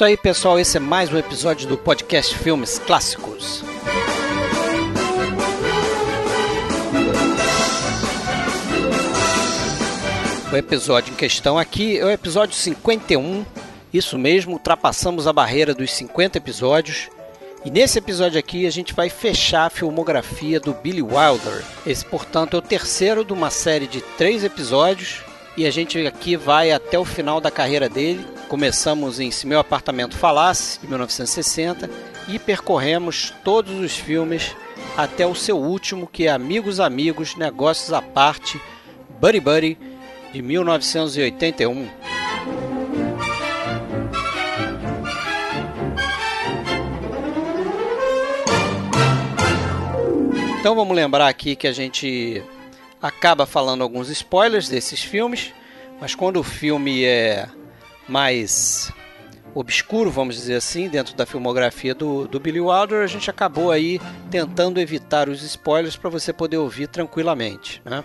isso aí, pessoal. Esse é mais um episódio do podcast Filmes Clássicos. O episódio em questão aqui é o episódio 51. Isso mesmo, ultrapassamos a barreira dos 50 episódios. E nesse episódio aqui a gente vai fechar a filmografia do Billy Wilder. Esse, portanto, é o terceiro de uma série de três episódios. E a gente aqui vai até o final da carreira dele. Começamos em Se Meu Apartamento Falasse, de 1960, e percorremos todos os filmes até o seu último, que é Amigos Amigos, Negócios à Parte, Buddy Buddy, de 1981. Então vamos lembrar aqui que a gente acaba falando alguns spoilers desses filmes, mas quando o filme é mais obscuro, vamos dizer assim, dentro da filmografia do, do Billy Wilder, a gente acabou aí tentando evitar os spoilers para você poder ouvir tranquilamente, né?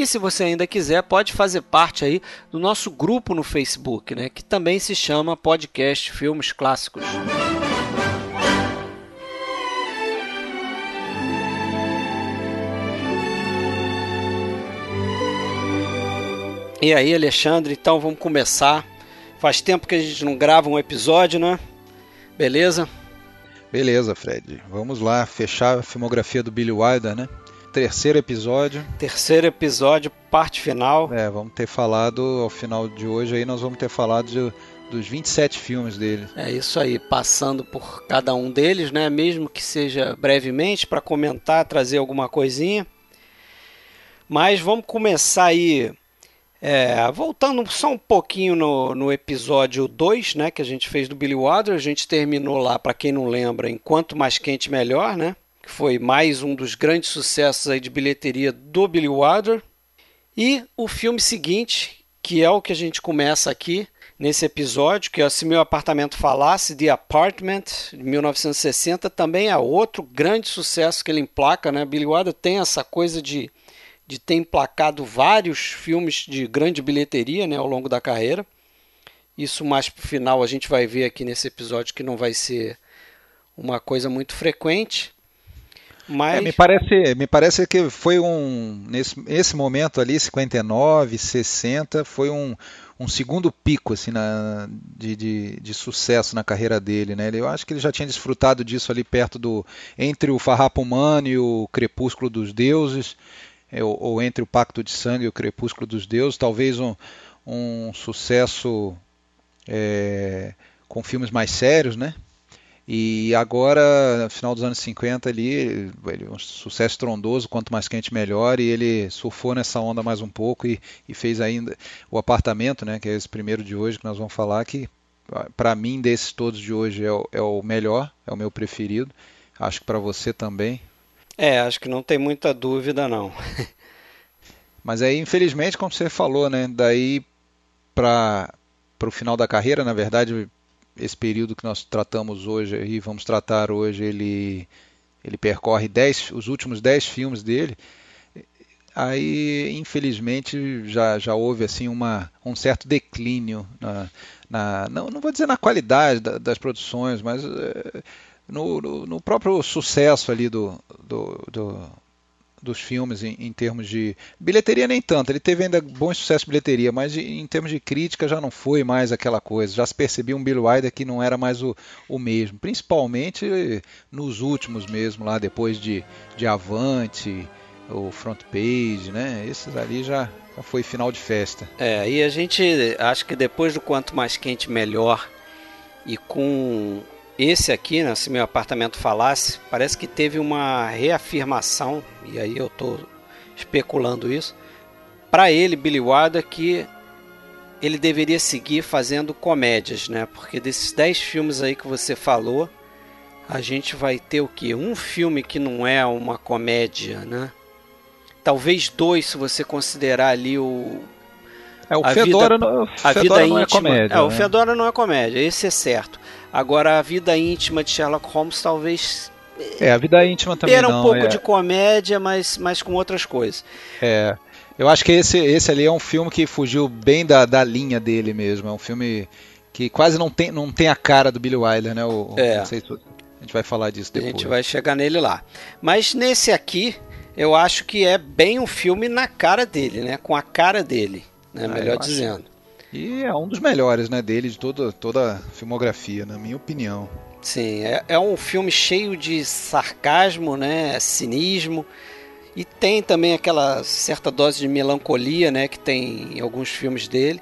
E se você ainda quiser, pode fazer parte aí do nosso grupo no Facebook, né, que também se chama Podcast Filmes Clássicos. E aí, Alexandre, então vamos começar. Faz tempo que a gente não grava um episódio, né? Beleza? Beleza, Fred. Vamos lá fechar a filmografia do Billy Wilder, né? Terceiro episódio. Terceiro episódio, parte final. É, vamos ter falado ao final de hoje aí nós vamos ter falado de, dos 27 filmes dele. É isso aí, passando por cada um deles, né, mesmo que seja brevemente para comentar, trazer alguma coisinha. Mas vamos começar aí é, voltando só um pouquinho no, no episódio 2, né, que a gente fez do Billy Wilder, a gente terminou lá, para quem não lembra, enquanto mais quente melhor, né? Que foi mais um dos grandes sucessos aí de bilheteria do Billy Wilder. E o filme seguinte, que é o que a gente começa aqui nesse episódio, que é Se Meu Apartamento Falasse, The Apartment, de 1960, também é outro grande sucesso que ele emplaca. Né? Billy Wilder tem essa coisa de, de ter emplacado vários filmes de grande bilheteria né, ao longo da carreira. Isso mais para o final a gente vai ver aqui nesse episódio que não vai ser uma coisa muito frequente. Mas... É, me, parece, me parece que foi um. Nesse, nesse momento ali, 59, 60, foi um, um segundo pico assim, na, de, de, de, sucesso na carreira dele. Né? Eu acho que ele já tinha desfrutado disso ali perto do. entre o Farrapo Humano e o Crepúsculo dos Deuses, é, ou, ou, entre o Pacto de Sangue e o Crepúsculo dos Deuses, talvez um, um sucesso é, com filmes mais sérios, né? E agora, no final dos anos 50 ali, ele, um sucesso trondoso, quanto mais quente melhor, e ele surfou nessa onda mais um pouco e, e fez ainda o apartamento, né, que é esse primeiro de hoje que nós vamos falar, que para mim desses todos de hoje é o, é o melhor, é o meu preferido. Acho que para você também. É, acho que não tem muita dúvida não. Mas aí, infelizmente, como você falou, né, daí para o final da carreira, na verdade, esse período que nós tratamos hoje e vamos tratar hoje, ele, ele percorre dez, os últimos dez filmes dele. Aí, infelizmente, já, já houve assim uma, um certo declínio na, na não, não vou dizer na qualidade da, das produções, mas é, no, no, no, próprio sucesso ali do, do, do dos filmes em, em, termos de bilheteria nem tanto. Ele teve ainda bom sucesso de bilheteria, mas de, em termos de crítica já não foi mais aquela coisa. Já se percebia um Bill Wilder que não era mais o, o mesmo, principalmente nos últimos mesmo lá depois de, de Avante, o Front Page, né? Esses ali já, já foi final de festa. É, e a gente acho que depois do quanto mais quente melhor e com esse aqui, né, se meu apartamento falasse, parece que teve uma reafirmação, e aí eu estou especulando isso, para ele, Billy Wilder, que ele deveria seguir fazendo comédias, né? Porque desses 10 filmes aí que você falou, a gente vai ter o que? Um filme que não é uma comédia, né? Talvez dois, se você considerar ali o. É, o Fedora, vida, não, a Fedora vida não é íntima, é comédia. É, né? o Fedora não é comédia, esse é certo. Agora, a vida íntima de Sherlock Holmes talvez. É, a vida íntima também. Era um não, pouco é... de comédia, mas, mas com outras coisas. É. Eu acho que esse, esse ali é um filme que fugiu bem da, da linha dele mesmo. É um filme que quase não tem, não tem a cara do Billy Wilder, né? O, é. Não sei se a gente vai falar disso depois. A gente vai chegar nele lá. Mas nesse aqui, eu acho que é bem um filme na cara dele, né? Com a cara dele, né? Ah, Melhor dizendo. E é um dos melhores, né? Dele, de toda, toda a filmografia, na minha opinião. Sim, é, é um filme cheio de sarcasmo, né? Cinismo. E tem também aquela certa dose de melancolia, né, que tem em alguns filmes dele.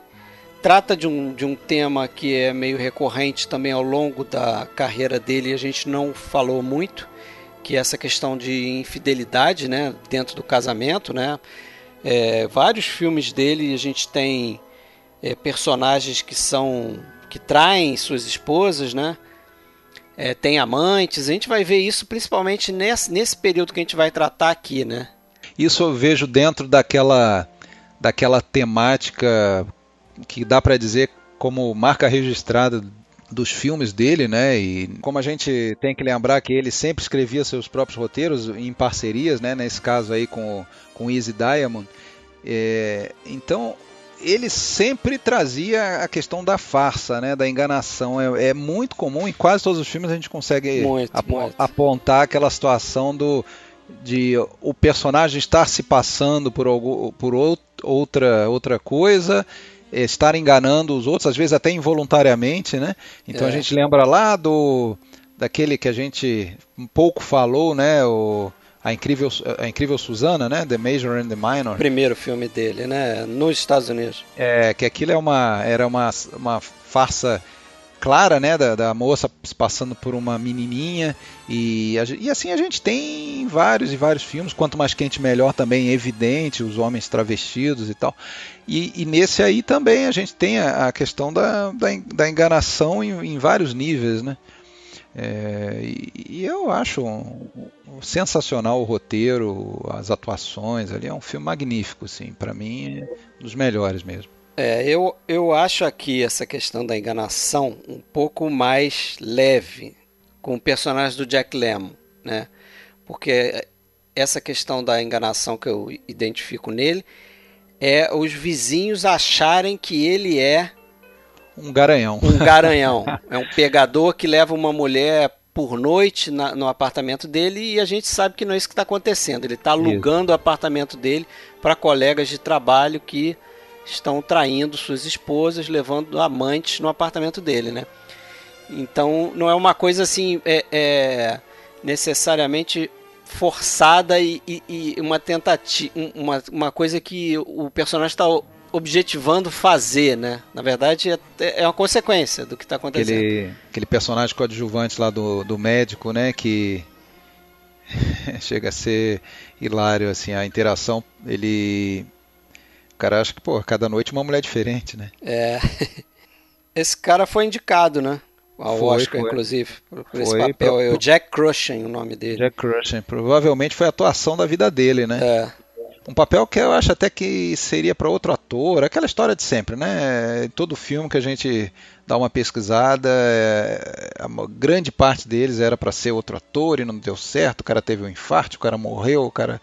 Trata de um, de um tema que é meio recorrente também ao longo da carreira dele e a gente não falou muito, que é essa questão de infidelidade, né, dentro do casamento, né. É, vários filmes dele a gente tem é, personagens que são que traem suas esposas, né? é, tem amantes. A gente vai ver isso principalmente nesse, nesse período que a gente vai tratar aqui, né? Isso eu vejo dentro daquela, daquela temática que dá para dizer como marca registrada dos filmes dele, né? E como a gente tem que lembrar que ele sempre escrevia seus próprios roteiros em parcerias, né? Nesse caso aí com com Easy Diamond. É, então ele sempre trazia a questão da farsa, né, da enganação. É, é muito comum em quase todos os filmes a gente consegue muito, ap muito. apontar aquela situação do de o personagem estar se passando por, algum, por outra outra coisa, estar enganando os outros, às vezes até involuntariamente, né? Então é. a gente lembra lá do daquele que a gente um pouco falou, né, o a incrível, a incrível Susana, né? The Major and the Minor. Primeiro filme dele, né? Nos Estados Unidos. É, que aquilo é uma, era uma, uma farsa clara, né? Da, da moça se passando por uma menininha. E, e assim a gente tem vários e vários filmes. Quanto mais quente, melhor também, evidente, os homens travestidos e tal. E, e nesse aí também a gente tem a, a questão da, da, da enganação em, em vários níveis, né? É, e, eu acho um, um, sensacional o roteiro, as atuações ali. É um filme magnífico, assim. Para mim, é um dos melhores mesmo. É, eu, eu acho aqui essa questão da enganação um pouco mais leve com o personagem do Jack Lemmon, né? Porque essa questão da enganação que eu identifico nele é os vizinhos acharem que ele é um garanhão. Um garanhão. é um pegador que leva uma mulher por noite na, no apartamento dele e a gente sabe que não é isso que está acontecendo. Ele está alugando isso. o apartamento dele para colegas de trabalho que estão traindo suas esposas, levando amantes no apartamento dele, né? Então não é uma coisa assim é, é necessariamente forçada e, e, e uma tentativa, uma, uma coisa que o personagem está objetivando fazer, né? Na verdade, é, é uma consequência do que está acontecendo. Aquele, aquele personagem coadjuvante lá do, do médico, né? Que chega a ser hilário, assim, a interação, ele... O cara acha que, pô, cada noite uma mulher diferente, né? É. Esse cara foi indicado, né? Ao foi, Oscar, foi. inclusive, por foi, esse papel. Pro... É o Jack Crushen, o nome dele. Jack Crushen. Provavelmente foi a atuação da vida dele, né? É. Um papel que eu acho até que seria para outro ator, aquela história de sempre, né? Todo filme que a gente dá uma pesquisada, é, a grande parte deles era para ser outro ator e não deu certo, o cara teve um infarto, o cara morreu, o cara.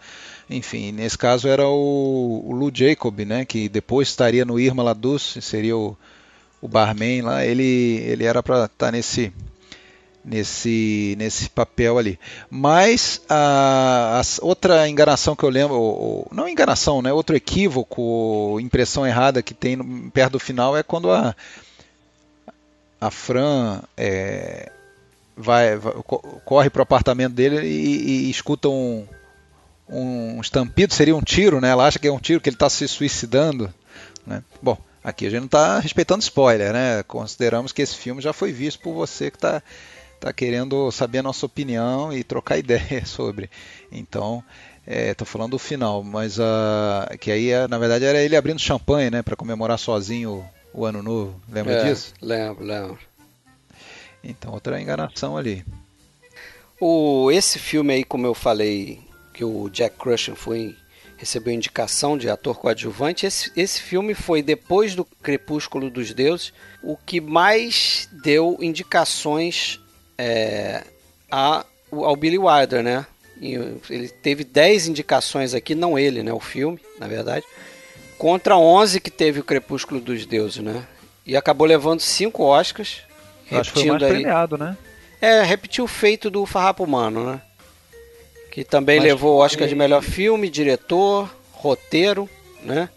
Enfim, nesse caso era o, o Lou Jacob, né? Que depois estaria no Irma La seria o, o barman lá. Ele, ele era para estar tá nesse nesse, nesse papel ali. Mas a, a, outra enganação que eu lembro, ou, não enganação, né, outro equívoco, impressão errada que tem no, perto do final é quando a, a Fran é, vai, vai, corre para o apartamento dele e, e escuta um, um estampido, seria um tiro, né? Ela acha que é um tiro, que ele está se suicidando. Né? Bom, aqui a gente não está respeitando spoiler, né? Consideramos que esse filme já foi visto por você que está está querendo saber a nossa opinião e trocar ideia sobre. Então, É, tô falando do final, mas uh, que aí na verdade era ele abrindo champanhe, né, para comemorar sozinho o, o ano novo. Lembra É, disso? Lembro, lembro. Então outra enganação ali. O, esse filme aí, como eu falei, que o Jack Crushing foi recebeu indicação de ator coadjuvante, esse, esse filme foi depois do Crepúsculo dos Deuses o que mais deu indicações é, a, ao Billy Wilder, né? Ele teve 10 indicações aqui, não ele, né? O filme, na verdade, contra 11 que teve o Crepúsculo dos Deuses, né? E acabou levando 5 Oscars. Acho que foi o mais aí- premiado, né? é, repetiu o feito do Farrapo Humano, né? Que também Mas levou o Oscar de melhor filme, diretor, roteiro, né?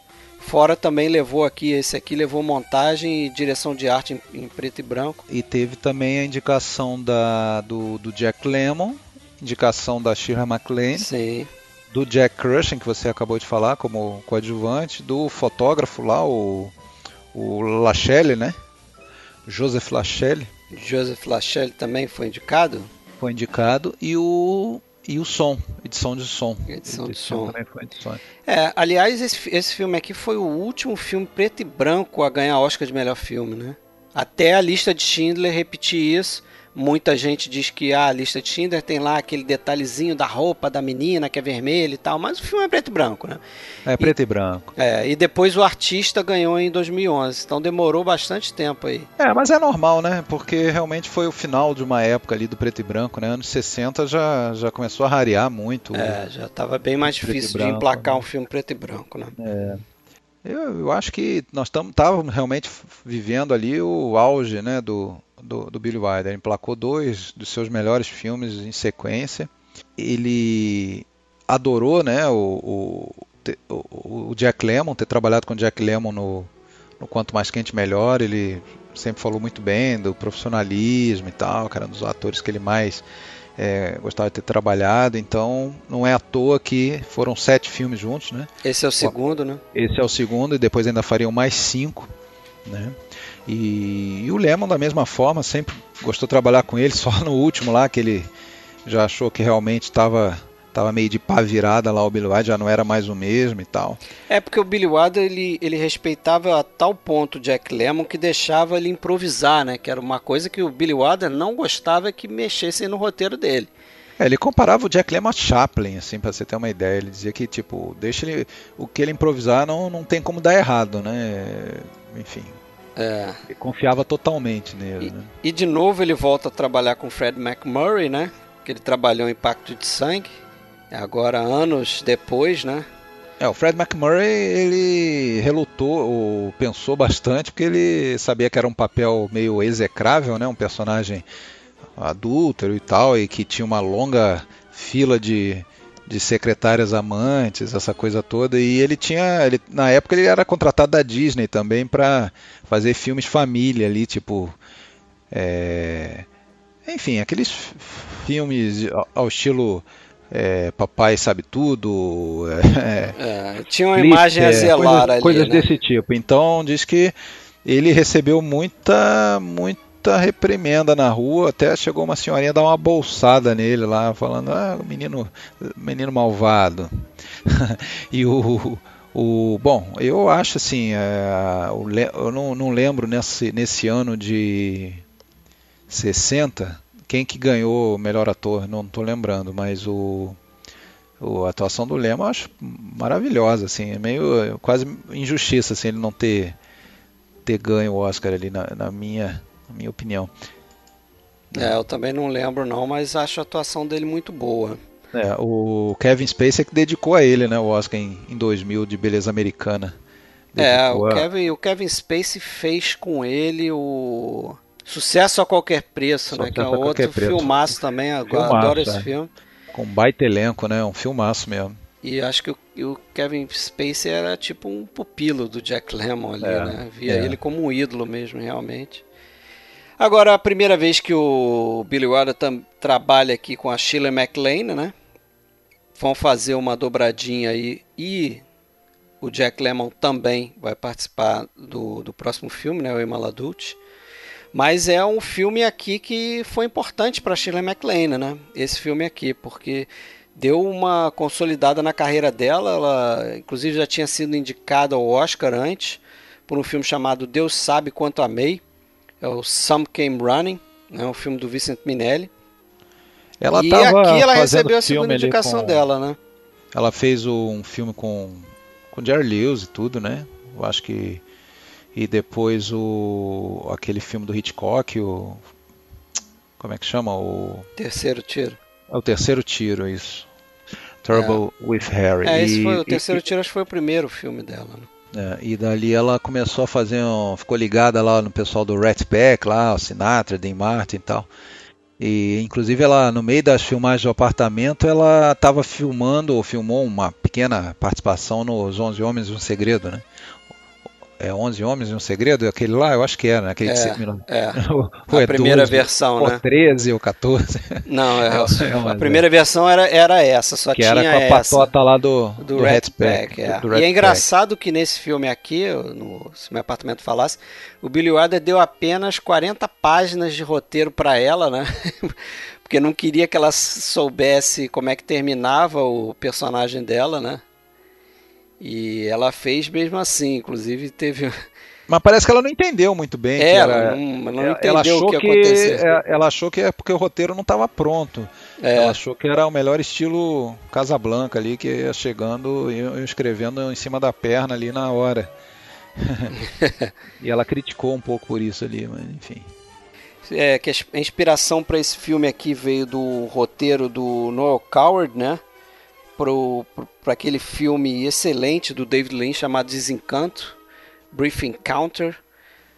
Fora também levou aqui, esse aqui levou montagem e direção de arte em, em preto e branco. E teve também a indicação da, do, do Jack Lemmon, indicação da Shira MacLaine, Sim. do Jack Crushing, que você acabou de falar como coadjuvante, do fotógrafo lá, o, o Lachelle, né? Joseph Lachelle Joseph Lachelle também foi indicado. foi indicado, e o, e o som, edição de som. Edição de Esse som. também foi edição. É, aliás, esse, esse filme aqui foi o último filme preto e branco a ganhar Oscar de melhor filme, né? Até a lista de Schindler repetir isso. Muita gente diz que ah, a lista de Schindler tem lá aquele detalhezinho da roupa da menina que é vermelha e tal, mas o filme é preto e branco, né? É preto e branco. É, e depois o artista ganhou em 2011, então demorou bastante tempo aí. É, mas é normal, né? Porque realmente foi o final de uma época ali do preto e branco, né? Anos 60 já, já começou a rarear muito. É, já estava bem mais e difícil de branco, emplacar né? um filme preto e branco, né? Eu, eu acho que nós estávamos realmente vivendo ali o auge né, do, do, do Billy Wilder. Ele emplacou dois dos seus melhores filmes em sequência. Ele adorou né, o, o, o- Jack Lemmon, ter trabalhado com o Jack Lemmon no, no Quanto Mais Quente Melhor. Ele sempre falou muito bem do profissionalismo e tal, que era um dos atores que ele mais eh, gostava de ter trabalhado. Então não é à toa que foram sete filmes juntos, né? Esse é o segundo, né? Esse é o segundo e depois ainda fariam mais cinco, né? E, e o Lemon da mesma forma sempre gostou de trabalhar com ele, só no último lá que ele já achou que realmente estava tava meio de pá virada lá o Billy Wilder, já não era mais o mesmo e tal. É porque o Billy Wilder ele, ele respeitava a tal ponto o Jack Lemmon que deixava ele improvisar, né? Que era uma coisa que o Billy Wilder não gostava que mexessem no roteiro dele. É, ele comparava o Jack Lemmon a Chaplin, assim, para você ter uma ideia. Ele dizia que tipo, deixa ele o que ele improvisar não, não tem como dar errado, né? Enfim, É. ele confiava totalmente nele, né? E de novo ele volta a trabalhar com Fred McMurray, né? Que ele trabalhou em Pacto de Sangue. Agora, anos depois, né? É, o Fred McMurray, ele relutou, ou pensou bastante, porque ele sabia que era um papel meio execrável, né? Um personagem adúltero e tal, e que tinha uma longa fila de, de secretárias amantes, essa coisa toda. E ele tinha, ele, na época ele era contratado da Disney também para fazer filmes família ali, tipo, é, enfim, aqueles filmes ao- ao estilo é, Papai Sabe Tudo, é, É, tinha uma imagem a zelar coisas, ali, coisas né? desse tipo. Então diz que ele recebeu muita, muita reprimenda na rua, até chegou uma senhorinha dar uma bolsada nele lá, falando, ah, menino, menino malvado. e o, o bom, eu acho assim, é, eu não, não lembro nesse, nesse ano de 60 quem que ganhou o melhor ator, não estou lembrando, mas o o- a atuação do Lema eu acho maravilhosa, assim, é meio é quase injustiça assim, ele não ter, ter ganho o Oscar ali, na, na minha, na minha opinião. É, eu também não lembro não, mas acho a atuação dele muito boa. É, o Kevin Spacey é que dedicou a ele né, o Oscar em, em 2000 de Beleza Americana. É, Dedicou o a- Kevin, o Kevin Spacey fez com ele o Sucesso a Qualquer Preço, né? Sucesso Que é outro filmaço também, eu Filmaço, adoro esse é. filme. Com um baita elenco, né? Um filmaço mesmo. E acho que o, o Kevin Spacey era tipo um pupilo do Jack Lemmon ali, É, né? Via é. ele como um ídolo mesmo, realmente. Agora, a primeira vez que o Billy Wilder trabalha aqui com a Sheila MacLaine, né? Vão fazer uma dobradinha aí e o Jack Lemmon também vai participar do, do próximo filme, né? O Emaladute. Mas é um filme aqui que foi importante para Sheila MacLaine, né? Esse filme aqui, porque deu uma consolidada na carreira dela. Ela, inclusive, já tinha sido indicada ao Oscar antes por um filme chamado Deus Sabe Quanto Amei. É o Some Came Running, né, um filme do Vincent Minelli. Ela e aqui ela recebeu a segunda indicação com... dela, né? Ela fez um filme com, com Jerry Lewis e tudo, né? Eu acho que. E depois o aquele filme do Hitchcock, o. Como é que chama? O. Terceiro tiro. É o terceiro tiro, isso. Trouble é. with Harry. É, esse foi o terceiro e, tiro, acho que foi o primeiro filme dela, né? É, e dali ela começou a fazer um, ficou ligada lá no pessoal do Rat Pack, lá, o Sinatra, Dean Martin e tal. E inclusive ela no meio das filmagens do apartamento, ela estava filmando ou filmou uma pequena participação nos 11 Homens e um Segredo, né? É 11 Homens e um Segredo? Aquele lá, eu acho que era, né? Aquele é, que é. a primeira 12, versão, ou né? 13 ou 14. Não, é, é a primeira versão era, era essa, só que tinha era com a essa, patota lá do, do, do Red Pack. É. Do e é engraçado Pack. que nesse filme aqui, no, se meu apartamento falasse, o Billy Wilder deu apenas 40 páginas de roteiro para ela, né? Porque não queria que ela soubesse como é que terminava o personagem dela, né? E ela fez mesmo assim, inclusive teve. Mas parece que ela não entendeu muito bem. É, era, ela, não, ela não entendeu ela achou o que, que aconteceu. É, ela achou que é porque o roteiro não estava pronto. É. Ela achou que era o melhor estilo Casablanca ali, que ia chegando e escrevendo em cima da perna ali na hora. e ela criticou um pouco por isso ali, mas enfim. É, que a inspiração para esse filme aqui veio do roteiro do Noel Coward, né? Para aquele filme excelente do David Lynch chamado Desencanto, Brief Encounter.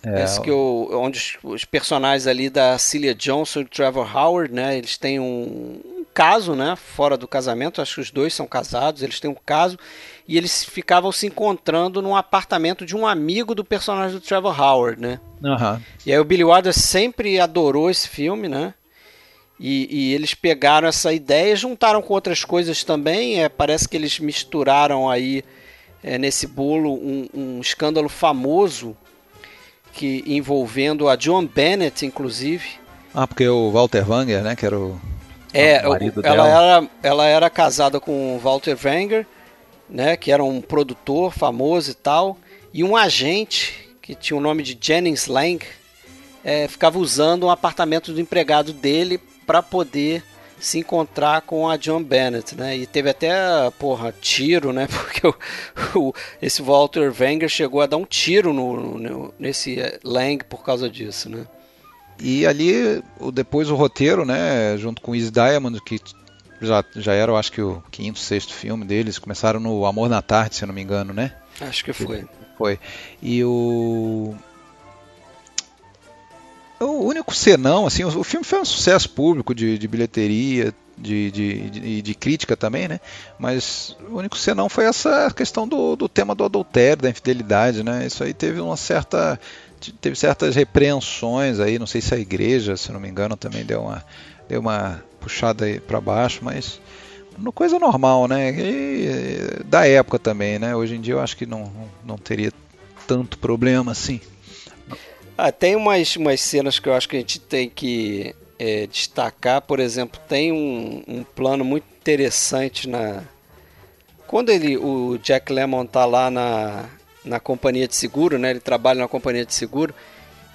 É, Esse que eu, onde os, personagens ali da Celia Johnson e do Trevor Howard, né, eles têm um, um, caso, né, fora do casamento, acho que os dois são casados, eles têm um caso, e eles ficavam se encontrando num apartamento de um amigo do personagem do Trevor Howard, né. Uhum. E aí o Billy Wilder sempre adorou esse filme, né, e, e, eles pegaram essa ideia, juntaram com outras coisas também. É, parece que eles misturaram aí é, nesse bolo um, um, escândalo famoso que envolvendo a John Bennett, inclusive. Ah, porque o Walter Wanger, né, que era o, é, o marido ela dela. Era, ela era casada com o Walter Wanger, né, que era um produtor famoso e tal, e um agente que tinha o nome de Jennings Lang, é, ficava usando um apartamento do empregado dele para poder se encontrar com a John Bennett, né? E teve até, porra, tiro, né? Porque o, o, esse Walter Wenger chegou a dar um tiro no, no, nesse eh, Lang por causa disso, né? E ali, depois o roteiro, né? Junto com Easy Diamond, que já, já era, eu acho que o quinto, sexto filme deles, começaram no Amor na Tarde, se eu não me engano, né? Acho que foi. Foi. E o o único senão, assim, o, filme foi um sucesso público de, de bilheteria, de, de, de, de, crítica também, né? Mas o único senão foi essa questão do, do tema do adultério, da infidelidade, né? Isso aí teve uma certa teve certas repreensões aí, não sei se a igreja, se não me engano, também deu uma deu uma puxada aí para baixo, mas coisa normal, né? E, da época também, né? Hoje em dia eu acho que não, não teria tanto problema assim. Ah, tem umas, umas cenas que eu acho que a gente tem que é, destacar. Por exemplo, tem um, um plano muito interessante na. Quando ele, o Jack Lemmon tá lá na, na companhia de seguro, né? Ele trabalha na companhia de seguro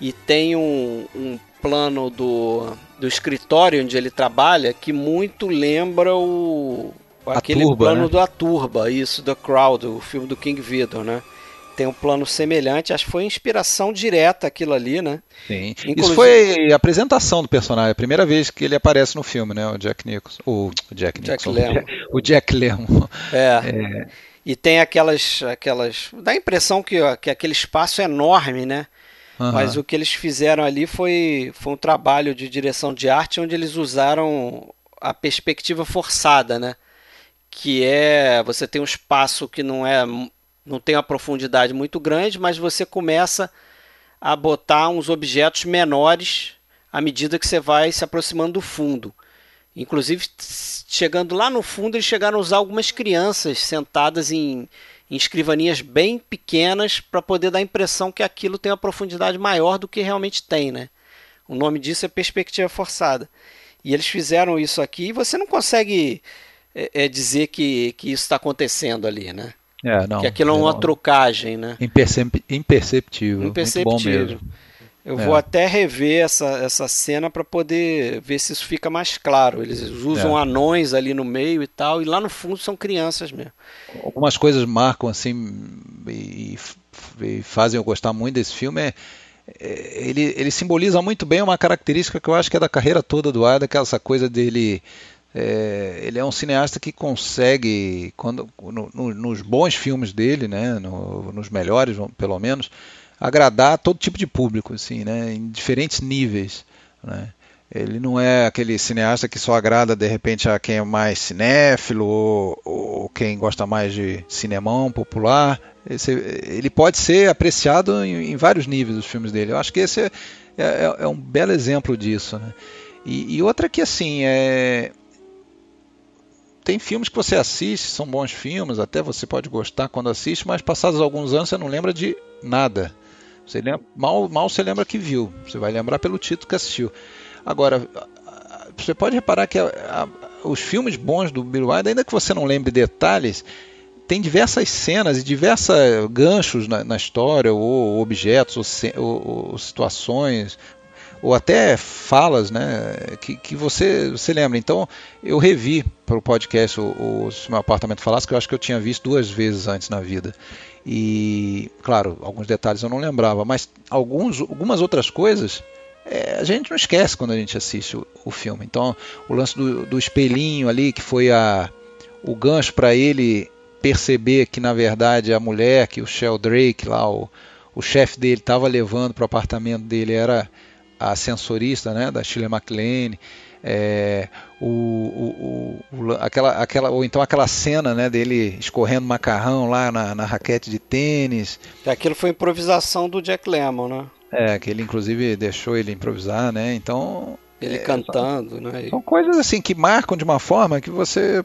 e tem um, um plano do, do escritório onde ele trabalha que muito lembra o aquele turba, plano né? do A Turba, isso, The Crowd, o filme do King Vidor, né? Tem um plano semelhante. Acho que foi inspiração direta aquilo ali, né? Sim. Inclusive... Isso foi a apresentação do personagem, a primeira vez que ele aparece no filme, né? O Jack Nicholson. O Jack Nicholson. Jack Lemmon. O Jack Lemmon. É. é. E tem aquelas. aquelas dá a impressão que, que aquele espaço é enorme, né? Uhum. Mas o que eles fizeram ali foi, foi um trabalho de direção de arte onde eles usaram a perspectiva forçada, né? Que é você tem um espaço que não é não tem uma profundidade muito grande, mas você começa a botar uns objetos menores à medida que você vai se aproximando do fundo. Inclusive, chegando lá no fundo, eles chegaram a usar algumas crianças sentadas em, em escrivanias bem pequenas para poder dar a impressão que aquilo tem uma profundidade maior do que realmente tem. Né? O nome disso é perspectiva forçada. E eles fizeram isso aqui e você não consegue é, é dizer que, que isso está acontecendo ali, né? É, não, que aquilo é uma não, trucagem, né? Impercep imperceptível. Imperceptível. Eu é. vou até rever essa, essa cena para poder ver se isso fica mais claro. Eles usam é. anões ali no meio e tal, e lá no fundo são crianças mesmo. Algumas coisas marcam assim e, e fazem eu gostar muito desse filme. É, é, ele, ele simboliza muito bem uma característica que eu acho que é da carreira toda do Ada, que é essa coisa dele é, ele é um cineasta que consegue, quando, no, no, nos bons filmes dele, né, no, nos melhores pelo menos, agradar todo tipo de público, assim, né, em diferentes níveis. Né. Ele não é aquele cineasta que só agrada de repente a quem é mais cinéfilo ou, ou quem gosta mais de cinemão popular. Esse, ele pode ser apreciado em, em, vários níveis os filmes dele. Eu acho que esse é, é, é um belo exemplo disso. Né? E, e outra que assim é tem filmes que você assiste, são bons filmes, até você pode gostar quando assiste, mas passados alguns anos você não lembra de nada. Você lembra, mal, mal você lembra que viu. Você vai lembrar pelo título que assistiu. Agora, você pode reparar que a, a, os filmes bons do Bill Wilder, ainda que você não lembre detalhes, tem diversas cenas e diversos ganchos na, na história, ou objetos, ou, ou, ou situações, ou até falas né, que, que você, você lembra. Então, eu revi para o podcast o, Se Meu Apartamento Falasse, que eu acho que eu tinha visto duas vezes antes na vida. E, claro, alguns detalhes eu não lembrava, mas alguns, algumas outras coisas é, a gente não esquece quando a gente assiste o, o filme. Então, o lance do, do, espelhinho ali, que foi a, o gancho para ele perceber que, na verdade, a mulher que o Sheldrake, lá, o, o chefe dele, estava levando para o apartamento dele era a sensorista né, da Shirley MacLaine, é, o, o, o, aquela, aquela, ou então aquela cena né, dele escorrendo macarrão lá na, na raquete de tênis. Aquilo foi improvisação do Jack Lemmon, né? É, que ele inclusive deixou ele improvisar, né? Então. Ele é, cantando, são, né? São coisas assim que marcam de uma forma que você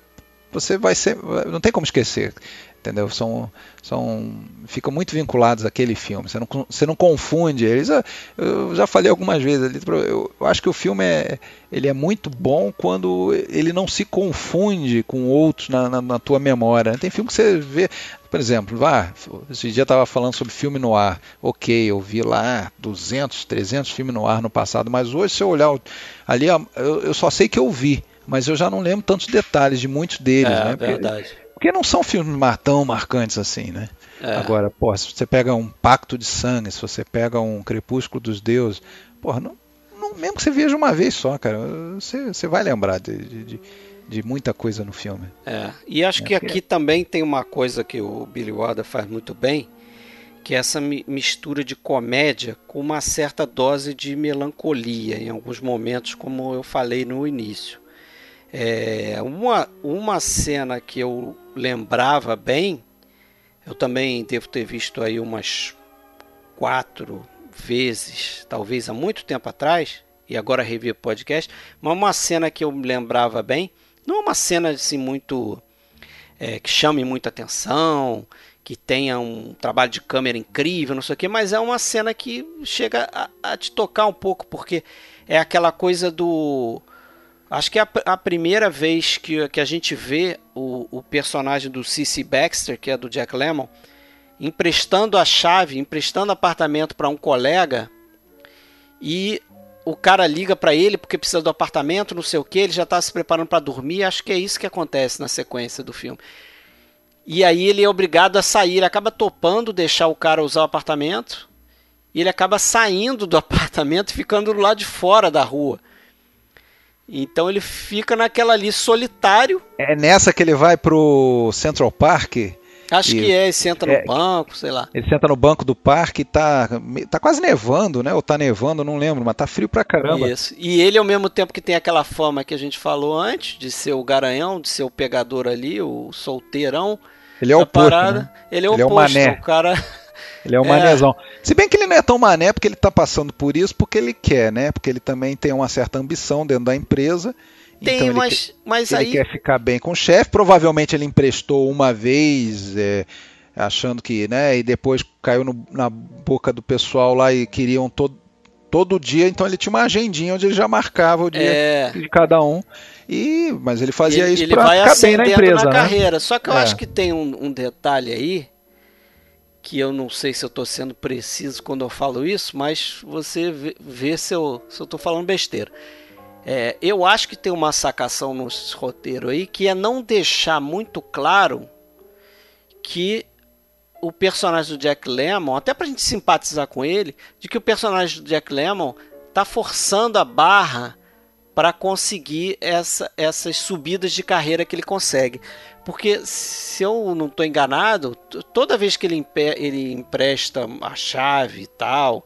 você vai ser. Não tem como esquecer entendeu? São, são, ficam muito vinculados àquele filme. Você não, você não confunde eles. Eu já falei algumas vezes ali. Eu, acho que o filme é, ele é muito bom quando ele não se confunde com outros na, na, na tua memória. Tem filme que você vê, por exemplo, ah, esse dia estava falando sobre filme no ar. Ok, eu vi lá 200, 300 filmes no ar no passado, mas hoje se eu olhar ali, eu, eu só sei que eu vi mas eu já não lembro tantos detalhes de muitos deles, é, né? Porque, verdade. Porque não são filmes tão marcantes assim, né? É. Agora, pô, se você pega um Pacto de Sangue, se você pega um Crepúsculo dos Deuses, porra, não, não, mesmo que você veja uma vez só, cara, você, você vai lembrar de, de, de, muita coisa no filme. É, e acho é, que aqui também tem uma coisa que o Billy Wilder faz muito bem, que é essa mistura de comédia com uma certa dose de melancolia em alguns momentos, como eu falei no início. É, uma, uma cena que eu lembrava bem, eu também devo ter visto aí umas quatro vezes, talvez há muito tempo atrás, e agora revi o podcast, mas uma cena que eu lembrava bem, não é uma cena assim muito é, que chame muita atenção, que tenha um trabalho de câmera incrível, não sei o que, mas é uma cena que chega a, a te tocar um pouco, porque é aquela coisa do Acho que é a, a primeira vez que, que a gente vê o, o personagem do C.C. Baxter, que é do Jack Lemmon, emprestando a chave, emprestando apartamento para um colega e o cara liga para ele porque precisa do apartamento, não sei o que, ele já está se preparando para dormir. Acho que é isso que acontece na sequência do filme. E aí ele é obrigado a sair, ele acaba topando deixar o cara usar o apartamento e ele acaba saindo do apartamento e ficando do lado de fora da rua. Então ele fica naquela ali solitário. É nessa que ele vai pro Central Park? Acho e, que é, ele senta no é, banco, sei lá. Ele senta no banco do parque e tá, tá quase nevando, né? Ou tá nevando, não lembro, mas tá frio pra caramba. Isso. E ele, ao mesmo tempo que tem aquela fama que a gente falou antes, de ser o garanhão, de ser o pegador ali, o solteirão. Ele é o oposto, parada, né? Ele é o ele oposto, é o mané. o cara ele é um é. manézão. Se bem que ele não é tão mané porque ele está passando por isso porque ele quer, né? Porque ele também tem uma certa ambição dentro da empresa. Tem, então mas, quer, mas ele aí... quer ficar bem com o chefe. Provavelmente ele emprestou uma vez, é, achando que, né? E depois caiu no, na boca do pessoal lá e queriam todo, todo dia. Então ele tinha uma agendinha onde ele já marcava o dia é... de cada um. E, mas ele fazia ele, isso para ficar bem na empresa. na né? carreira. Só que eu é. acho que tem um, um, detalhe aí que eu não sei se eu estou sendo preciso quando eu falo isso, mas você vê, se eu estou falando besteira. É, eu acho que tem uma sacação no roteiro aí que é não deixar muito claro que o personagem do Jack Lemmon, até pra gente simpatizar com ele, de que o personagem do Jack Lemmon tá forçando a barra para conseguir essa, essas subidas de carreira que ele consegue. Porque se eu não estou enganado, toda vez que ele, ele empresta a chave e tal,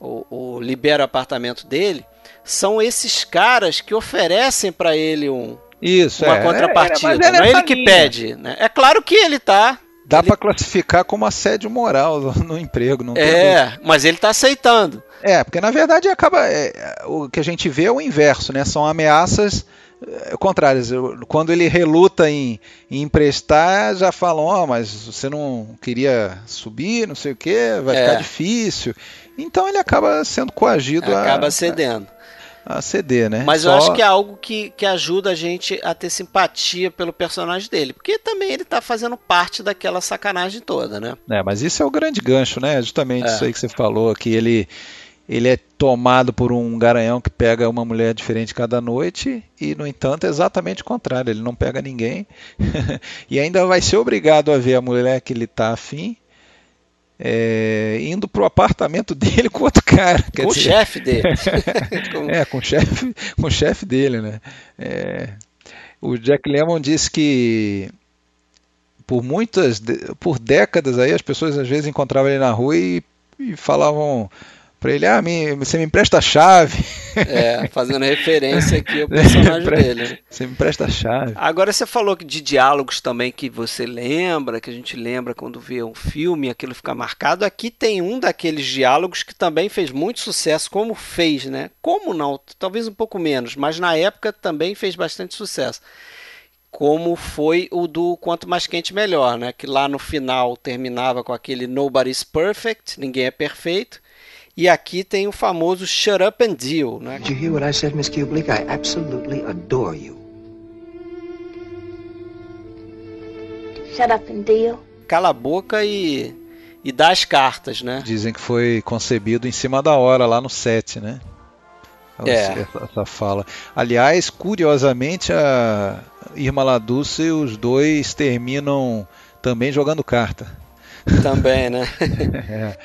ou, ou libera o apartamento dele, são esses caras que oferecem para ele um, Isso, uma é, contrapartida. É, é não é ele que pede. Né? É claro que ele tá Dá ele... para classificar como assédio moral no emprego, não É, mas ele está aceitando. É, porque na verdade acaba. É, o que a gente vê é o inverso, né? São ameaças é, contrárias. Quando ele reluta em, em emprestar, já falam: Ó, oh, mas você não queria subir, não sei o que, vai é. ficar difícil. Então ele acaba sendo coagido acaba a. cedendo a ceder, né? Mas Só... eu acho que é algo que, que ajuda a gente a ter simpatia pelo personagem dele. Porque também ele tá fazendo parte daquela sacanagem toda, né? É, mas isso é o grande gancho, né? Justamente é. isso aí que você falou, que ele, ele é tomado por um garanhão que pega uma mulher diferente cada noite e, no entanto, é exatamente o contrário. Ele não pega ninguém e ainda vai ser obrigado a ver a mulher que ele tá afim é, indo pro apartamento dele com outro cara. Com o chefe dele. é, com o chefe, com o chefe dele, né? É, o Jack Lemmon disse que por muitas, por décadas aí as pessoas às vezes encontravam ele na rua e, e falavam para ele, ah, me, você me empresta a chave. É, fazendo referência aqui ao personagem dele. Né? Você me empresta a chave. Agora você falou de diálogos também que você lembra, que a gente lembra quando vê um filme, aquilo fica marcado. Aqui tem um daqueles diálogos que também fez muito sucesso, como fez, né? Como não? Talvez um pouco menos, mas na época também fez bastante sucesso como foi o do Quanto Mais Quente Melhor, né? Que lá no final terminava com aquele Nobody's Perfect, ninguém é perfeito, e aqui tem o famoso Shut Up and Deal, né? Did you hear what I said, Miss Kubelik? I absolutely adore you. Shut up and deal. Cala a boca e e dá as cartas, né? Dizem que foi concebido em cima da hora lá no set, né? É. Essa, essa fala. Aliás, curiosamente, a Irma Laduce e os dois terminam também jogando carta. Também, né? é.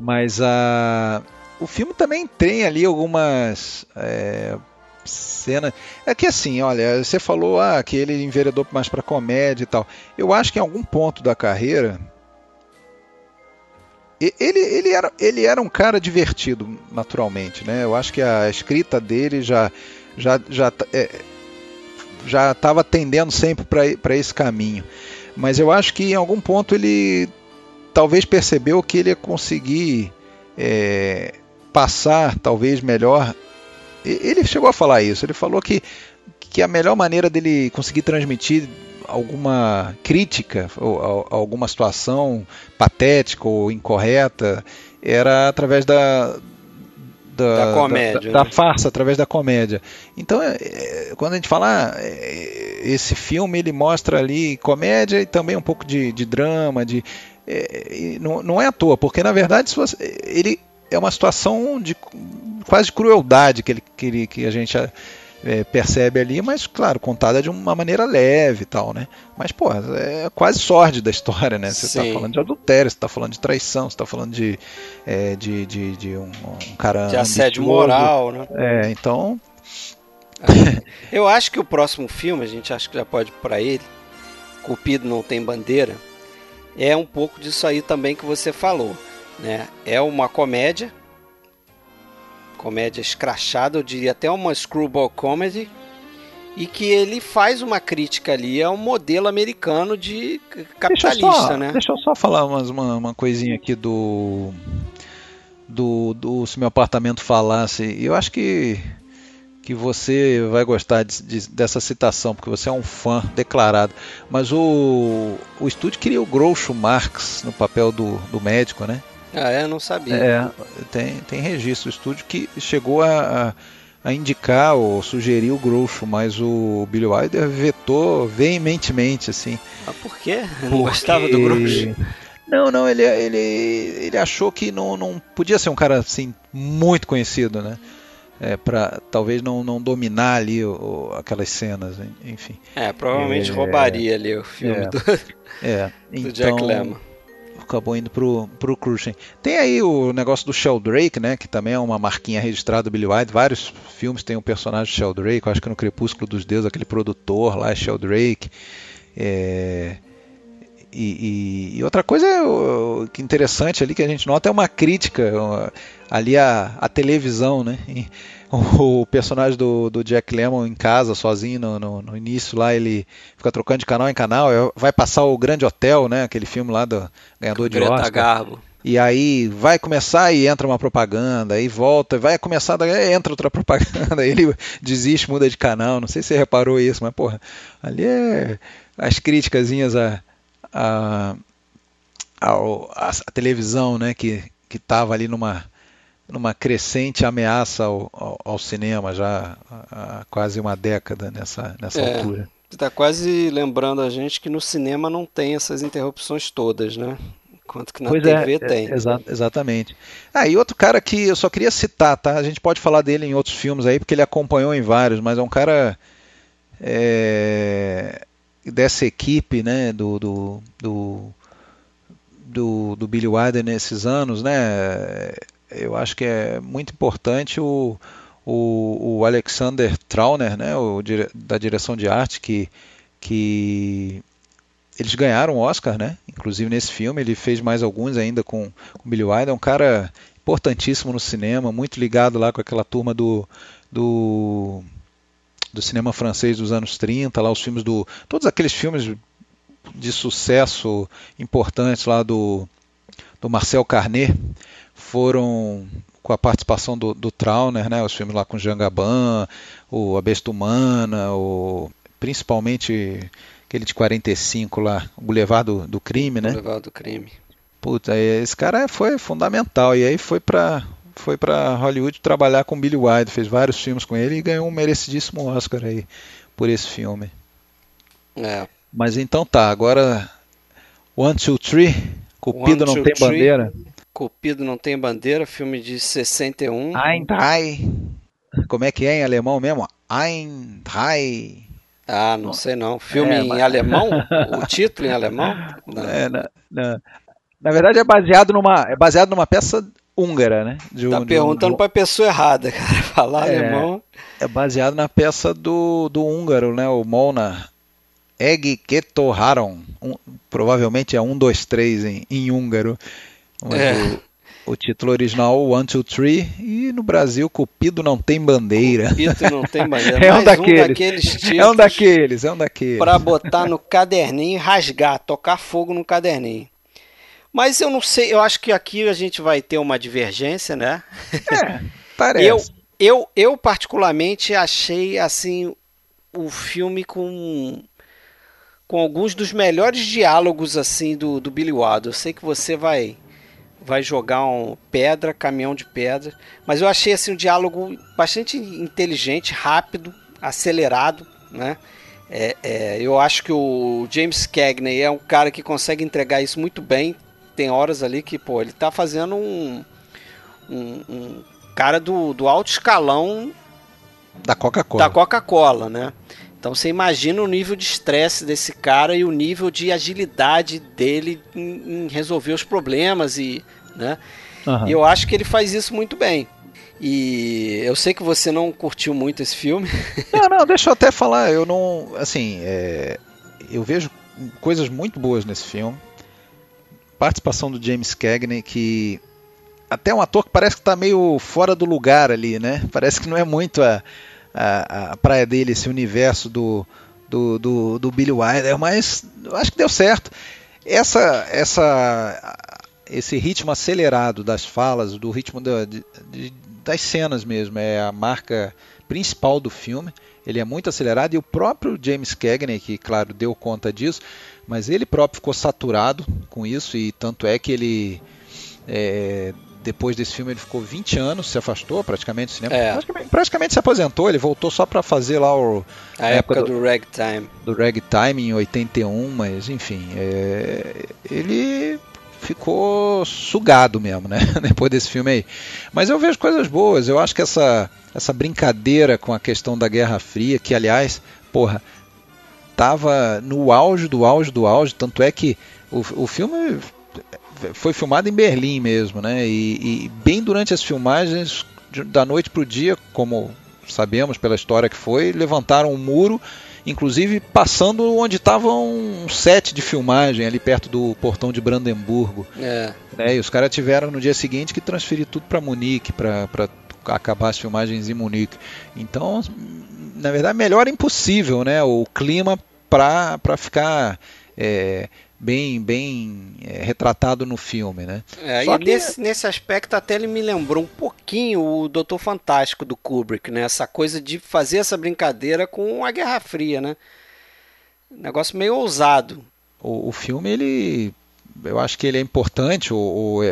Mas a, o filme também tem ali algumas é, cenas. É que assim, olha, você falou ah, que ele enveredou mais para comédia e tal. Eu acho que em algum ponto da carreira. Ele, ele, era, ele era um cara divertido, naturalmente, né? Eu acho que a escrita dele já já já é, já estava tendendo sempre para esse caminho. Mas eu acho que em algum ponto ele talvez percebeu que ele ia conseguir é, passar, talvez melhor. Ele chegou a falar isso. Ele falou que, que a melhor maneira dele conseguir transmitir alguma crítica ou alguma situação patética ou incorreta era através da, da, da comédia, da, da, né? farsa, através da comédia. Então, é, é, quando a gente fala, ah, esse filme ele mostra ali comédia e também um pouco de, de drama, de é, não, não é à toa, porque na verdade você, ele é uma situação de quase crueldade que, ele, que, ele, que a gente é, percebe ali, mas claro, contada de uma maneira leve e tal, né? Mas, pô, é quase sorte da história, né? Você está falando de adultério, você está falando de traição, você está falando de, é, de, de, de um, um, cara. De assédio moral, né? É, então. Eu acho que o próximo filme, a gente acha que já pode ir para ele. Cupido não tem bandeira é um pouco disso aí também que você falou. Né? É uma comédia, comédia escrachada, eu diria até uma screwball comedy, e que ele faz uma crítica ali ao modelo americano de capitalista, deixa só, né? Deixa eu só falar umas, uma, uma coisinha aqui do, do, do se meu apartamento falasse. Eu acho que que você vai gostar de, de, dessa citação, porque você é um fã declarado. Mas o, o estúdio queria o Groucho Marx no papel do, do médico, né? Ah, é? Não sabia. É, tem, tem registro. O estúdio que chegou a, a indicar ou sugerir o Groucho, mas o Billy Wilder vetou veementemente, assim. Mas por quê? Não porque... gostava do Groucho? Não, não, ele, ele, ele achou que não, não podia ser um cara assim muito conhecido, né? É, para talvez não, não dominar ali o, aquelas cenas, enfim. É, provavelmente é, roubaria ali o filme é, do, é, do então, Jack Lemmon acabou indo pro, pro Cruising. Tem aí o negócio do Sheldrake, né, que também é uma marquinha registrada do Billy White. Vários filmes tem o um personagem Sheldrake, eu acho que no Crepúsculo dos Deuses, aquele produtor lá é Sheldrake. É... E, e, e, outra coisa que interessante ali que a gente nota é uma crítica ali à, à televisão, né? E, o personagem do, do Jack Lemmon em casa, sozinho no, no, no, início lá, ele fica trocando de canal em canal, é, vai passar o Grande Hotel, né? Aquele filme lá do ganhador de Greta Oscar. Garbo. E aí vai começar e entra uma propaganda, aí volta, vai começar, entra outra propaganda, aí ele desiste, muda de canal. Não sei se você reparou isso, mas porra, ali é as críticasinhas a, a, a, a, a televisão, né, que que estava ali numa numa crescente ameaça ao, ao, ao cinema já há, há, quase uma década nessa, nessa é, altura. Está quase lembrando a gente que no cinema não tem essas interrupções todas, né? Enquanto que na pois TV é, tem. É, exa exatamente. Ah, e outro cara que eu só queria citar, tá? A gente pode falar dele em outros filmes aí, porque ele acompanhou em vários, mas é um cara é, dessa equipe, né? Do, do, do, do, do Billy Wilder nesses anos, né? Eu acho que é muito importante o, o, o Alexander Trauner, né, o, da direção de arte, que, que eles ganharam o Oscar, né? Inclusive nesse filme, ele fez mais alguns ainda com, com Billy Wilder. É um cara importantíssimo no cinema, muito ligado lá com aquela turma do, do, do cinema francês dos anos 30, lá os filmes do. Todos aqueles filmes de sucesso importantes lá do, do Marcel Carnet foram com a participação do, do Trauner, né, os filmes lá com Jean Gabin, o A Besta Humana, o, principalmente aquele de 45 lá, o Boulevard do, do Crime, né? Boulevard do Crime. Puta, esse cara foi fundamental. E aí foi para foi para Hollywood trabalhar com Billy Wilder, fez vários filmes com ele e ganhou um merecidíssimo Oscar aí por esse filme. É. Mas então tá, agora One, Two, Three, Cupido One, não two, tem three. bandeira. Cupido não tem bandeira, filme de 61. Ein Drei. Como é que é em alemão mesmo? Ein Drei. Ah, não sei não. Filme é, em mas... alemão? o título em alemão? É, na, na, na, verdade é baseado numa é baseado numa peça húngara, né? De um, tá perguntando um... para pessoa errada, cara. Falar é, alemão. É baseado na peça do, do húngaro, né? O Mona Eg Ketoharon. Um, provavelmente é um, dois, três em, em húngaro. É. O, o, título original One, Two, Three e no Brasil Cupido não tem bandeira. Cupido não tem bandeira. é um daqueles. um daqueles É um daqueles, é um daqueles. Para botar no caderninho e rasgar, tocar fogo no caderninho. Mas eu não sei, eu acho que aqui a gente vai ter uma divergência, né? É, parece. Eu, eu, eu particularmente achei assim o filme com com alguns dos melhores diálogos assim do, do Billy Wilder. Eu sei que você vai vai jogar um pedra, caminhão de pedra. Mas eu achei assim um diálogo bastante inteligente, rápido, acelerado, né? É, é, eu acho que o James Cagney é um cara que consegue entregar isso muito bem. Tem horas ali que, pô, ele tá fazendo um, um, um cara do, do alto escalão da Coca-Cola. Da Coca-Cola, né? Então você imagina o nível de estresse desse cara e o nível de agilidade dele em, em resolver os problemas e, né? Uhum. E eu acho que ele faz isso muito bem. E eu sei que você não curtiu muito esse filme. Não, não, deixa eu até falar. Eu não, assim, é, eu vejo coisas muito boas nesse filme. Participação do James Cagney que até um ator que parece que está meio fora do lugar ali, né? Parece que não é muito a a, a praia dele, esse universo do, do, do, do Billy Wilder, mas acho que deu certo. Essa, essa, esse ritmo acelerado das falas, do ritmo de, das cenas mesmo, é a marca principal do filme. Ele é muito acelerado e o próprio James Cagney, que claro deu conta disso, mas ele próprio ficou saturado com isso e tanto é que ele é, depois desse filme ele ficou 20 anos, se afastou praticamente do cinema. É. Praticamente, praticamente, se aposentou, ele voltou só para fazer lá o. A, a época, época do, do Ragtime. Do Ragtime em 81, mas enfim. É, ele ficou sugado mesmo, né? depois desse filme aí. Mas eu vejo coisas boas, eu acho que essa, essa brincadeira com a questão da Guerra Fria, que aliás, porra, tava no auge do auge do auge, tanto é que o, o filme foi filmado em Berlim mesmo, né? E, e bem durante as filmagens, da noite para o dia, como sabemos pela história que foi, levantaram um muro, inclusive passando onde estava um set de filmagem ali perto do portão de Brandemburgo. É. Né? E os caras tiveram no dia seguinte que transferir tudo para Munique, para acabar as filmagens em Munique. Então, na verdade, melhor impossível, né? O clima para ficar é, bem bem é, retratado no filme, né? É, e que... nesse, nesse aspecto até ele me lembrou um pouquinho o Doutor Fantástico do Kubrick, né? Essa coisa de fazer essa brincadeira com a Guerra Fria, né? Negócio meio ousado. O, o filme ele eu acho que ele é importante ou, ou é,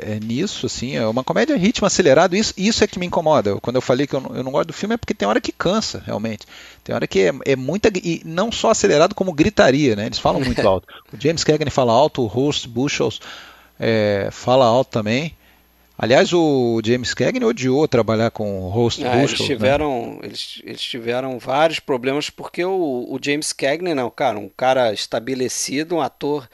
é, nisso, assim, é uma comédia ritmo acelerado, isso, isso é que me incomoda. Quando eu falei que eu não, eu não gosto do filme é porque tem hora que cansa, realmente. Tem hora que é, é muita, e não só acelerado como gritaria, né? Eles falam muito alto. O James Cagney fala alto, o Host Bushels é, fala alto também. Aliás, o James Cagney odiou trabalhar com o Host ah, Bushels. Eles né? tiveram, né? eles, eles tiveram vários problemas porque o, o James Cagney, não, cara, um cara estabelecido, um ator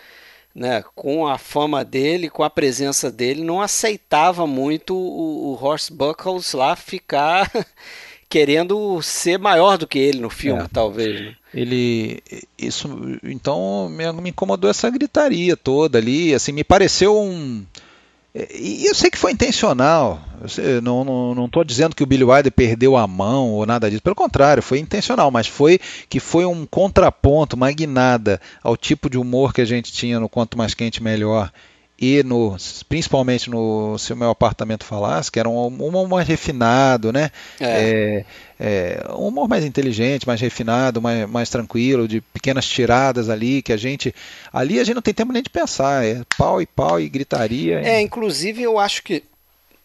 né, com a fama dele, com a presença dele, não aceitava muito o, o Horst Buckles lá ficar querendo ser maior do que ele no filme, é. talvez. Né? Ele, isso, então me, me incomodou essa gritaria toda ali, assim, me pareceu um e eu sei que foi intencional. Eu não estou dizendo que o Billy Wilder perdeu a mão ou nada disso. Pelo contrário, foi intencional, mas foi que foi um contraponto, uma guinada ao tipo de humor que a gente tinha no Quanto Mais Quente Melhor e no, principalmente no Se o Meu Apartamento Falasse, que era um humor mais refinado, né? É. É, é, um humor mais inteligente, mais refinado, mais, mais tranquilo, de pequenas tiradas ali, que a gente. Ali a gente não tem tempo nem de pensar, é pau e pau e gritaria. É, inclusive eu acho que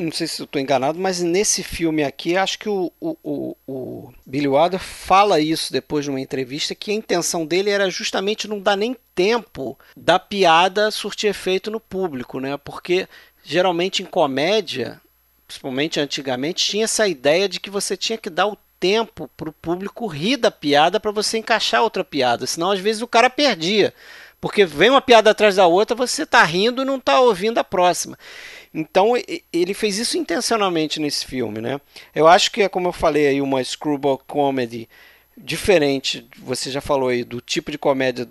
não sei se eu enganado, mas nesse filme aqui, acho que o, o, o, o, Billy Wilder fala isso depois de uma entrevista, que a intenção dele era justamente não dar nem tempo da piada surtir efeito no público, né? Porque geralmente em comédia, principalmente antigamente, tinha essa ideia de que você tinha que dar o tempo para o público rir da piada para você encaixar outra piada, senão às vezes o cara perdia. Porque vem uma piada atrás da outra, você está rindo e não está ouvindo a próxima. Então ele fez isso intencionalmente nesse filme, né? Eu acho que é como eu falei aí uma screwball comedy diferente. Você já falou aí do tipo de comédia,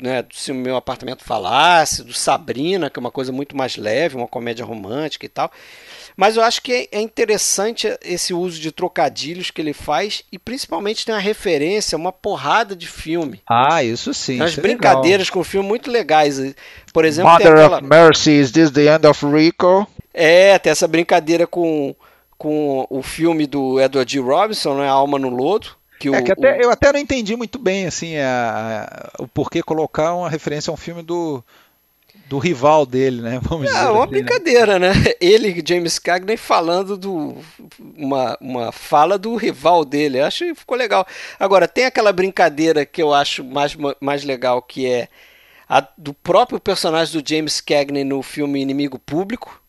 né? Se o meu apartamento falasse, do Sabrina, que é uma coisa muito mais leve, uma comédia romântica e tal. Mas eu acho que é interessante esse uso de trocadilhos que ele faz e principalmente tem uma referência, uma porrada de filme. Ah, isso sim. As brincadeiras é com o filme muito legais. Por exemplo, Mother aquela... of Mercy, is this the end of Rico? É, tem essa brincadeira com, com o filme do Edward G. Robinson, né, A Alma no Lodo. Que é o, que até, o... eu até não entendi muito bem assim a, a, o porquê colocar uma referência a um filme do do rival dele, né? Vamos é, dizer. Uma assim, né? brincadeira, né? né? Ele, James Cagney, falando do uma, uma fala do rival dele. Eu acho que ficou legal. Agora tem aquela brincadeira que eu acho mais, mais legal que é a do próprio personagem do James Cagney no filme Inimigo Público.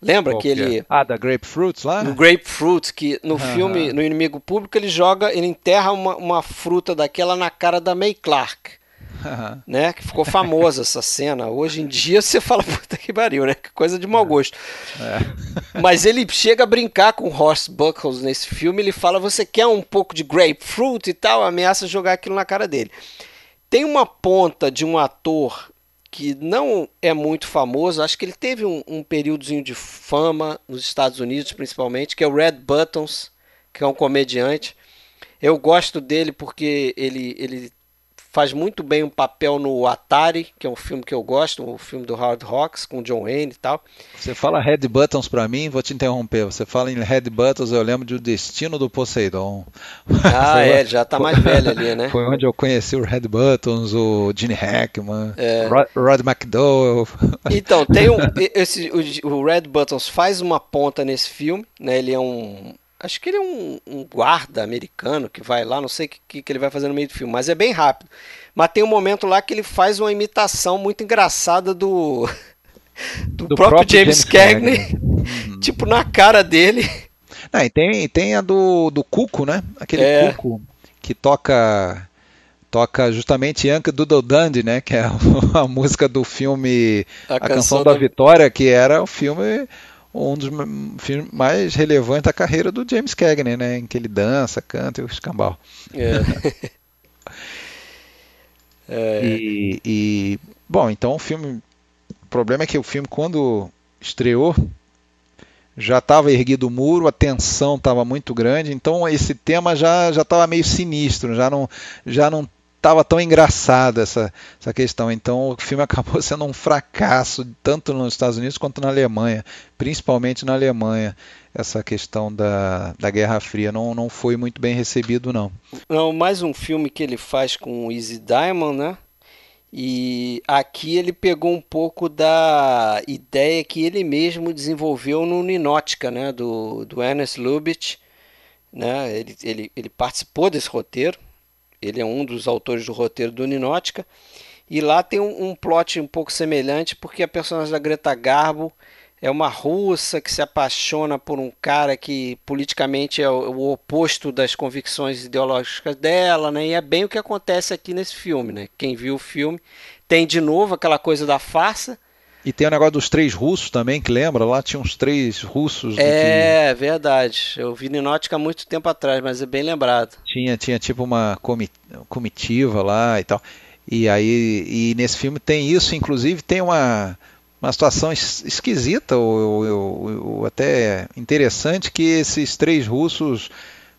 Lembra que ele. É? Ah, da Grapefruits lá? No Grapefruit, que no filme, no Inimigo Público, ele joga, ele enterra uma, uma fruta daquela na cara da May Clark. Uhum. Né? Que ficou famosa essa cena. Hoje em dia você fala, puta que pariu, né? Que coisa de mau gosto. É. Mas ele chega a brincar com Horst Buckles nesse filme. Ele fala: Você quer um pouco de grapefruit e tal? Ameaça jogar aquilo na cara dele. Tem uma ponta de um ator que não é muito famoso, acho que ele teve um, um períodozinho de fama nos Estados Unidos, principalmente, que é o Red Buttons, que é um comediante. Eu gosto dele porque ele, ele faz muito bem um papel no Atari, que é um filme que eu gosto, o um filme do Howard Hawks com John Wayne e tal. Você fala Red Buttons para mim, vou te interromper. Você fala em Red Buttons, eu lembro de O Destino do Poseidon. Ah, é, já tá mais velho ali, né? Foi onde eu conheci o Red Buttons, o Gene Hackman, é. Rod, Rod McDowell. Então, tem um esse o, o Red Buttons faz uma ponta nesse filme, né? Ele é um Acho que ele é um, um guarda americano que vai lá, não sei o que, que ele vai fazer no meio do filme, mas é bem rápido. Mas tem um momento lá que ele faz uma imitação muito engraçada do, do, do próprio, próprio, James, James Cagney, uhum. tipo na cara dele. Ah, e tem, tem a do, do Cuco, né? Aquele é. Cuco que toca toca justamente Yankee Doodle Dandy, né? Que é a, música do filme A, a Canção, canção da... da Vitória, que era o filme um dos filmes mais relevantes da carreira do James Cagney, né? Em que ele dança, canta e o escambau. É. é. E, e, bom, então o filme. O problema é que o filme, quando estreou, já estava erguido o muro, a tensão estava muito grande, então esse tema já já estava meio sinistro, já não já não estava tão engraçado essa, essa questão. Então o filme acabou sendo um fracasso, tanto nos Estados Unidos quanto na Alemanha, principalmente na Alemanha. Essa questão da, da Guerra Fria não, não foi muito bem recebido, não. Não, mais um filme que ele faz com o Easy Diamond, né? E aqui ele pegou um pouco da ideia que ele mesmo desenvolveu no Ninótica, né? Do, do Ernest Lubitsch. Né? Ele, ele, ele participou desse roteiro, ele é um dos autores do roteiro do Ninótica. E lá tem um, um plot um pouco semelhante, porque a personagem da Greta Garbo é uma russa que se apaixona por um cara que politicamente é o, o, oposto das convicções ideológicas dela, né? E é bem o que acontece aqui nesse filme, né? Quem viu o filme tem de novo aquela coisa da farsa, e tem o negócio dos três russos também, que lembra? Lá tinha uns três russos. É, que... verdade. Eu vi Ninótica há muito tempo atrás, mas é bem lembrado. Tinha, tinha tipo uma comitiva lá e tal. E aí, e nesse filme tem isso, inclusive tem uma, uma situação esquisita, ou, ou, ou até interessante, que esses três russos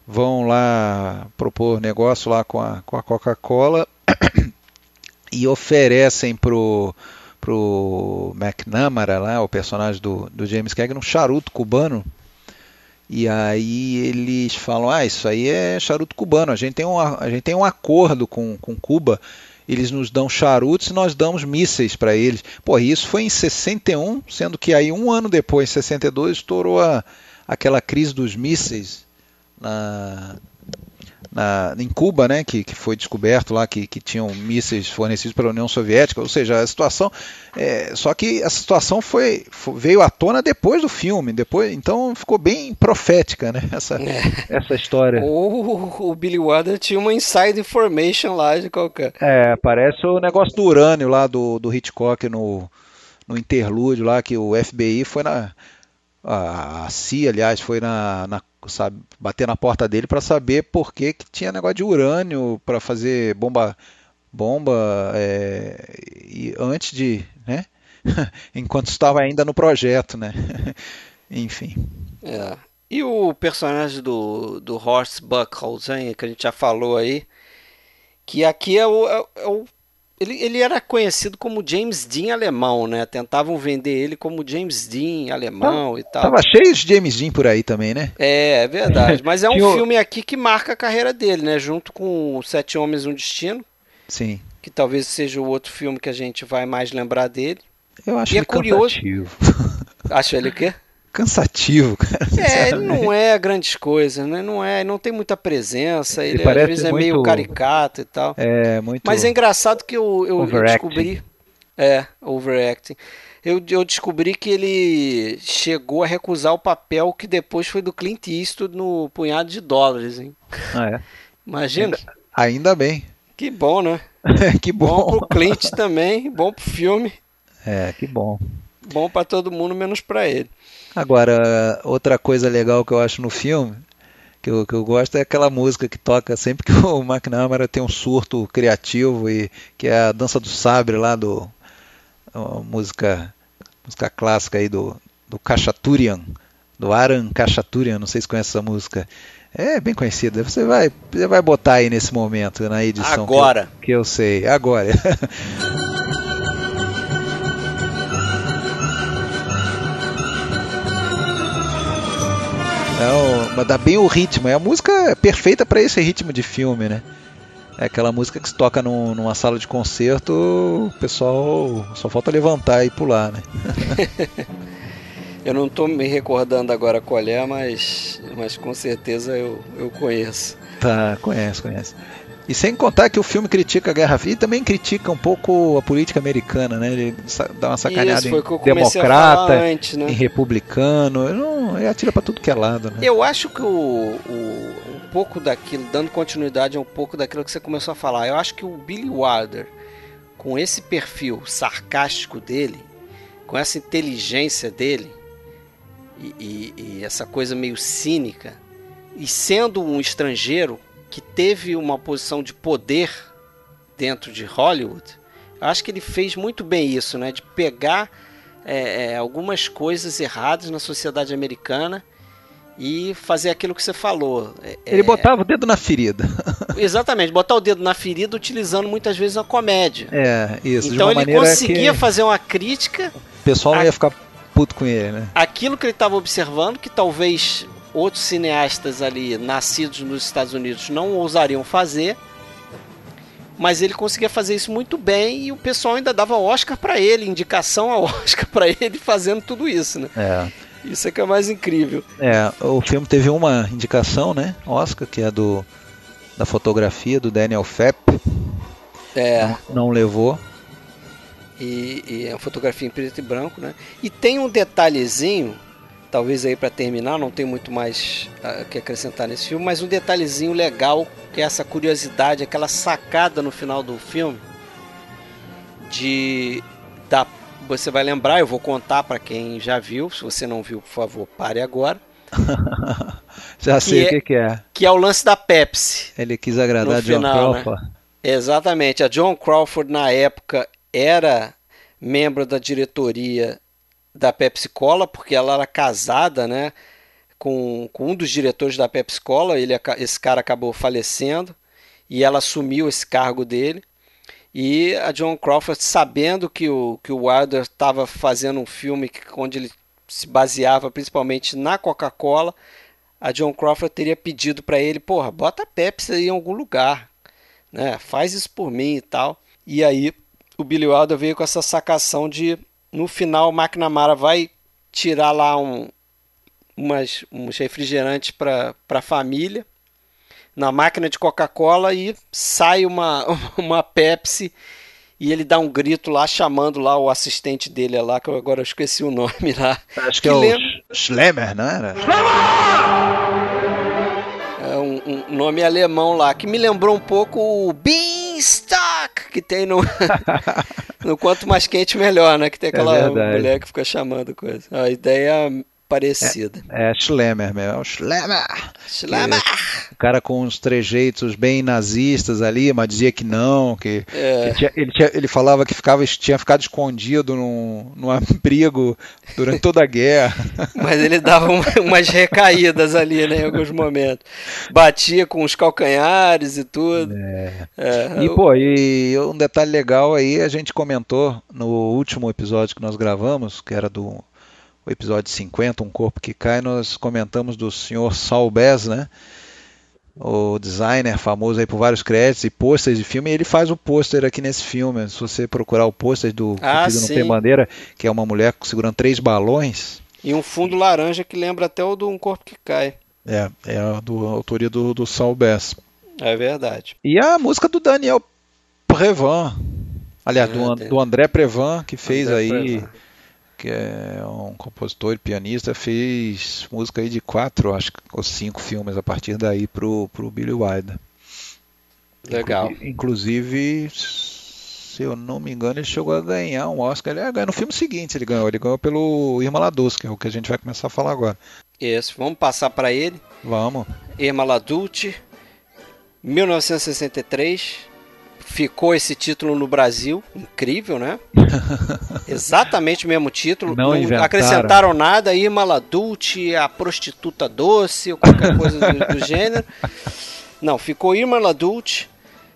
vão lá propor negócio lá com a, com a Coca-Cola e oferecem pro pro McNamara lá, o personagem do, do James Cagney, um charuto cubano. E aí eles falam, ah, isso aí é charuto cubano, a gente tem um, a gente tem um acordo com, com Cuba, eles nos dão charutos e nós damos mísseis para eles. Pô, isso foi em 61, sendo que aí um ano depois, em 62, estourou a, aquela crise dos mísseis na, na, em Cuba, né, que, que foi descoberto lá que, que tinham mísseis fornecidos pela União Soviética, ou seja, a situação, é, só que essa situação foi, foi, veio à tona depois do filme, depois, então ficou bem profética, né, essa, é. essa história. O, o Billy Wilder tinha uma inside information lá de qualquer. É, parece o negócio do urânio lá do, do Hitchcock no, no interlúdio lá que o FBI foi na a, a CIA, aliás, foi na, na sabe, bater na porta dele para saber por que, que tinha negócio de urânio para fazer bomba bomba é, e antes de, né? Enquanto estava ainda no projeto, né? Enfim. É. E o personagem do, do Horst Buchholz, que a gente já falou aí, que aqui é o, é, é o ele, ele era conhecido como James Dean alemão, né? Tentavam vender ele como James Dean alemão e tal. Tava cheio de James Dean por aí também, né? É, é verdade. Mas é um filme aqui que marca a carreira dele, né? Junto com Sete Homens um Destino. Sim. Que talvez seja o outro filme que a gente vai mais lembrar dele. Eu acho e ele é curioso. Acha ele o quê? Cansativo, cara. É, ele não é grandes coisas, né? Não é, não tem muita presença, ele, ele às vezes é meio caricato e tal. É, muito. Mas é engraçado que eu, eu, eu descobri. É, overacting. Eu, eu descobri que ele chegou a recusar o papel que depois foi do Clint Eastwood no punhado de dólares, hein? Ah, é? Imagina. Ainda, ainda bem. Que bom, né? que bom. Bom pro Clint também, bom pro filme. É, que bom. Bom para todo mundo, menos para ele. Agora, outra coisa legal que eu acho no filme, que eu, que eu gosto, é aquela música que toca sempre que o McNamara tem um surto criativo, e que é a Dança do Sabre lá do. música, música clássica aí do, do Kachaturian, do Aran Kachaturian, não sei se conhece essa música. É bem conhecida. Você vai, você vai botar aí nesse momento na edição. Agora. Que eu, que eu sei. Agora. Não, mas dá bem o ritmo. É a música perfeita para esse ritmo de filme, né? É aquela música que se toca num, numa sala de concerto, o pessoal só falta levantar e pular, né? eu não estou me recordando agora qual é, mas, mas com certeza eu, eu conheço. Tá, conhece, conhece. E sem contar que o filme critica a Guerra Fria e também critica um pouco a política americana, né? Ele dá uma sacaneada Isso, em democrata, antes, né? em republicano, ele, não, ele atira para tudo que é lado, né? Eu acho que o, o, um pouco daquilo, dando continuidade a um pouco daquilo que você começou a falar, eu acho que o Billy Wilder, com esse perfil sarcástico dele, com essa inteligência dele e, e, e essa coisa meio cínica, e sendo um estrangeiro que teve uma posição de poder dentro de Hollywood, eu acho que ele fez muito bem isso, né? De pegar é, é, algumas coisas erradas na sociedade americana e fazer aquilo que você falou. É, ele é, botava o dedo na ferida. Exatamente, botar o dedo na ferida utilizando muitas vezes a comédia. É, isso. Então ele conseguia fazer uma crítica. O pessoal a... ia ficar puto com ele, né? Aquilo que ele estava observando, que talvez outros cineastas ali nascidos nos Estados Unidos não ousariam fazer. Mas ele conseguia fazer isso muito bem e o pessoal ainda dava Oscar para ele, indicação a Oscar para ele fazendo tudo isso, né? É. Isso é que é mais incrível. É, o filme teve uma indicação, né? Oscar, que é do da fotografia do Daniel Fepp. É. Não, não levou. E, e, é uma fotografia em preto e branco, né? E tem um detalhezinho talvez aí para terminar, não tem muito mais o uh, que acrescentar nesse filme, mas um detalhezinho legal, que é essa curiosidade, aquela sacada no final do filme de da você vai lembrar, eu vou contar para quem já viu, se você não viu, por favor, pare agora. já sei que o é, que, que, é. Que é o lance da Pepsi. Ele quis agradar John final, né? Crawford. Né? Exatamente. A John Crawford na época era membro da diretoria da Pepsi Cola, porque ela era casada, né, com, com um dos diretores da Pepsi Cola, ele, esse cara acabou falecendo e ela assumiu esse cargo dele. E a John Crawford, sabendo que o, que o Wilder estava fazendo um filme onde ele se baseava principalmente na Coca-Cola, a John Crawford teria pedido para ele, porra, bota a Pepsi aí em algum lugar, né? Faz isso por mim e tal. E aí o Billy Wilder veio com essa sacação de no final, o McNamara vai tirar lá um, umas, uns refrigerantes para a família na máquina de Coca-Cola e sai uma, uma Pepsi e ele dá um grito lá chamando lá o assistente dele lá, que eu agora esqueci o nome lá. Acho que, que é lembra... o Schlemmer, não era? É um, um, nome alemão lá, que me lembrou um pouco o Beanstalk que tem no, no Quanto Mais Quente Melhor, né? Que tem é aquela é mulher que fica chamando coisa. A ideia parecida. É, é Schlemmer mesmo, é o Schlemmer. Schlemmer. o cara com uns trejeitos bem nazistas ali, mas dizia que não, que é. ele, tinha, ele, tinha, ele, falava que ficava, tinha ficado escondido num, num abrigo durante toda a guerra. Mas ele dava umas recaídas ali, né, em alguns momentos. Batia com os calcanhares e tudo. É. É, e, pô, e um detalhe legal aí, a gente comentou no último episódio que nós gravamos, que era do o episódio 50, Um Corpo que Cai, nós comentamos do senhor Saul Bass, né? O designer famoso aí por vários créditos e pôsteres de filme, e ele faz o pôster aqui nesse filme. Se você procurar o pôster do ah, Não Tem Bandeira, que é uma mulher segurando três balões. E um fundo laranja que lembra até o do Um Corpo que Cai. É, é a, do, a autoria do, do Saul Bass. É verdade. E a música do Daniel Prevan. Aliás, é, do, do André Prevan, que fez André aí. Prevan que é um compositor e pianista, fez música aí de quatro, acho ou cinco filmes a partir daí pro, pro Billy Wilder. Legal. Inclusive, se eu não me engano, ele chegou a ganhar um Oscar. Ele ganhou no filme seguinte, ele ganhou. Ele ganhou pelo Irma Laduz, que é o que a gente vai começar a falar agora. Isso, vamos passar para ele. Vamos. Irma Ladulce, 1963 ficou esse título no Brasil, incrível, né? Exatamente o mesmo título, não, não acrescentaram nada, Irma Ladulce, a prostituta doce, ou qualquer coisa do, do gênero. Não, ficou Irma Ladulce.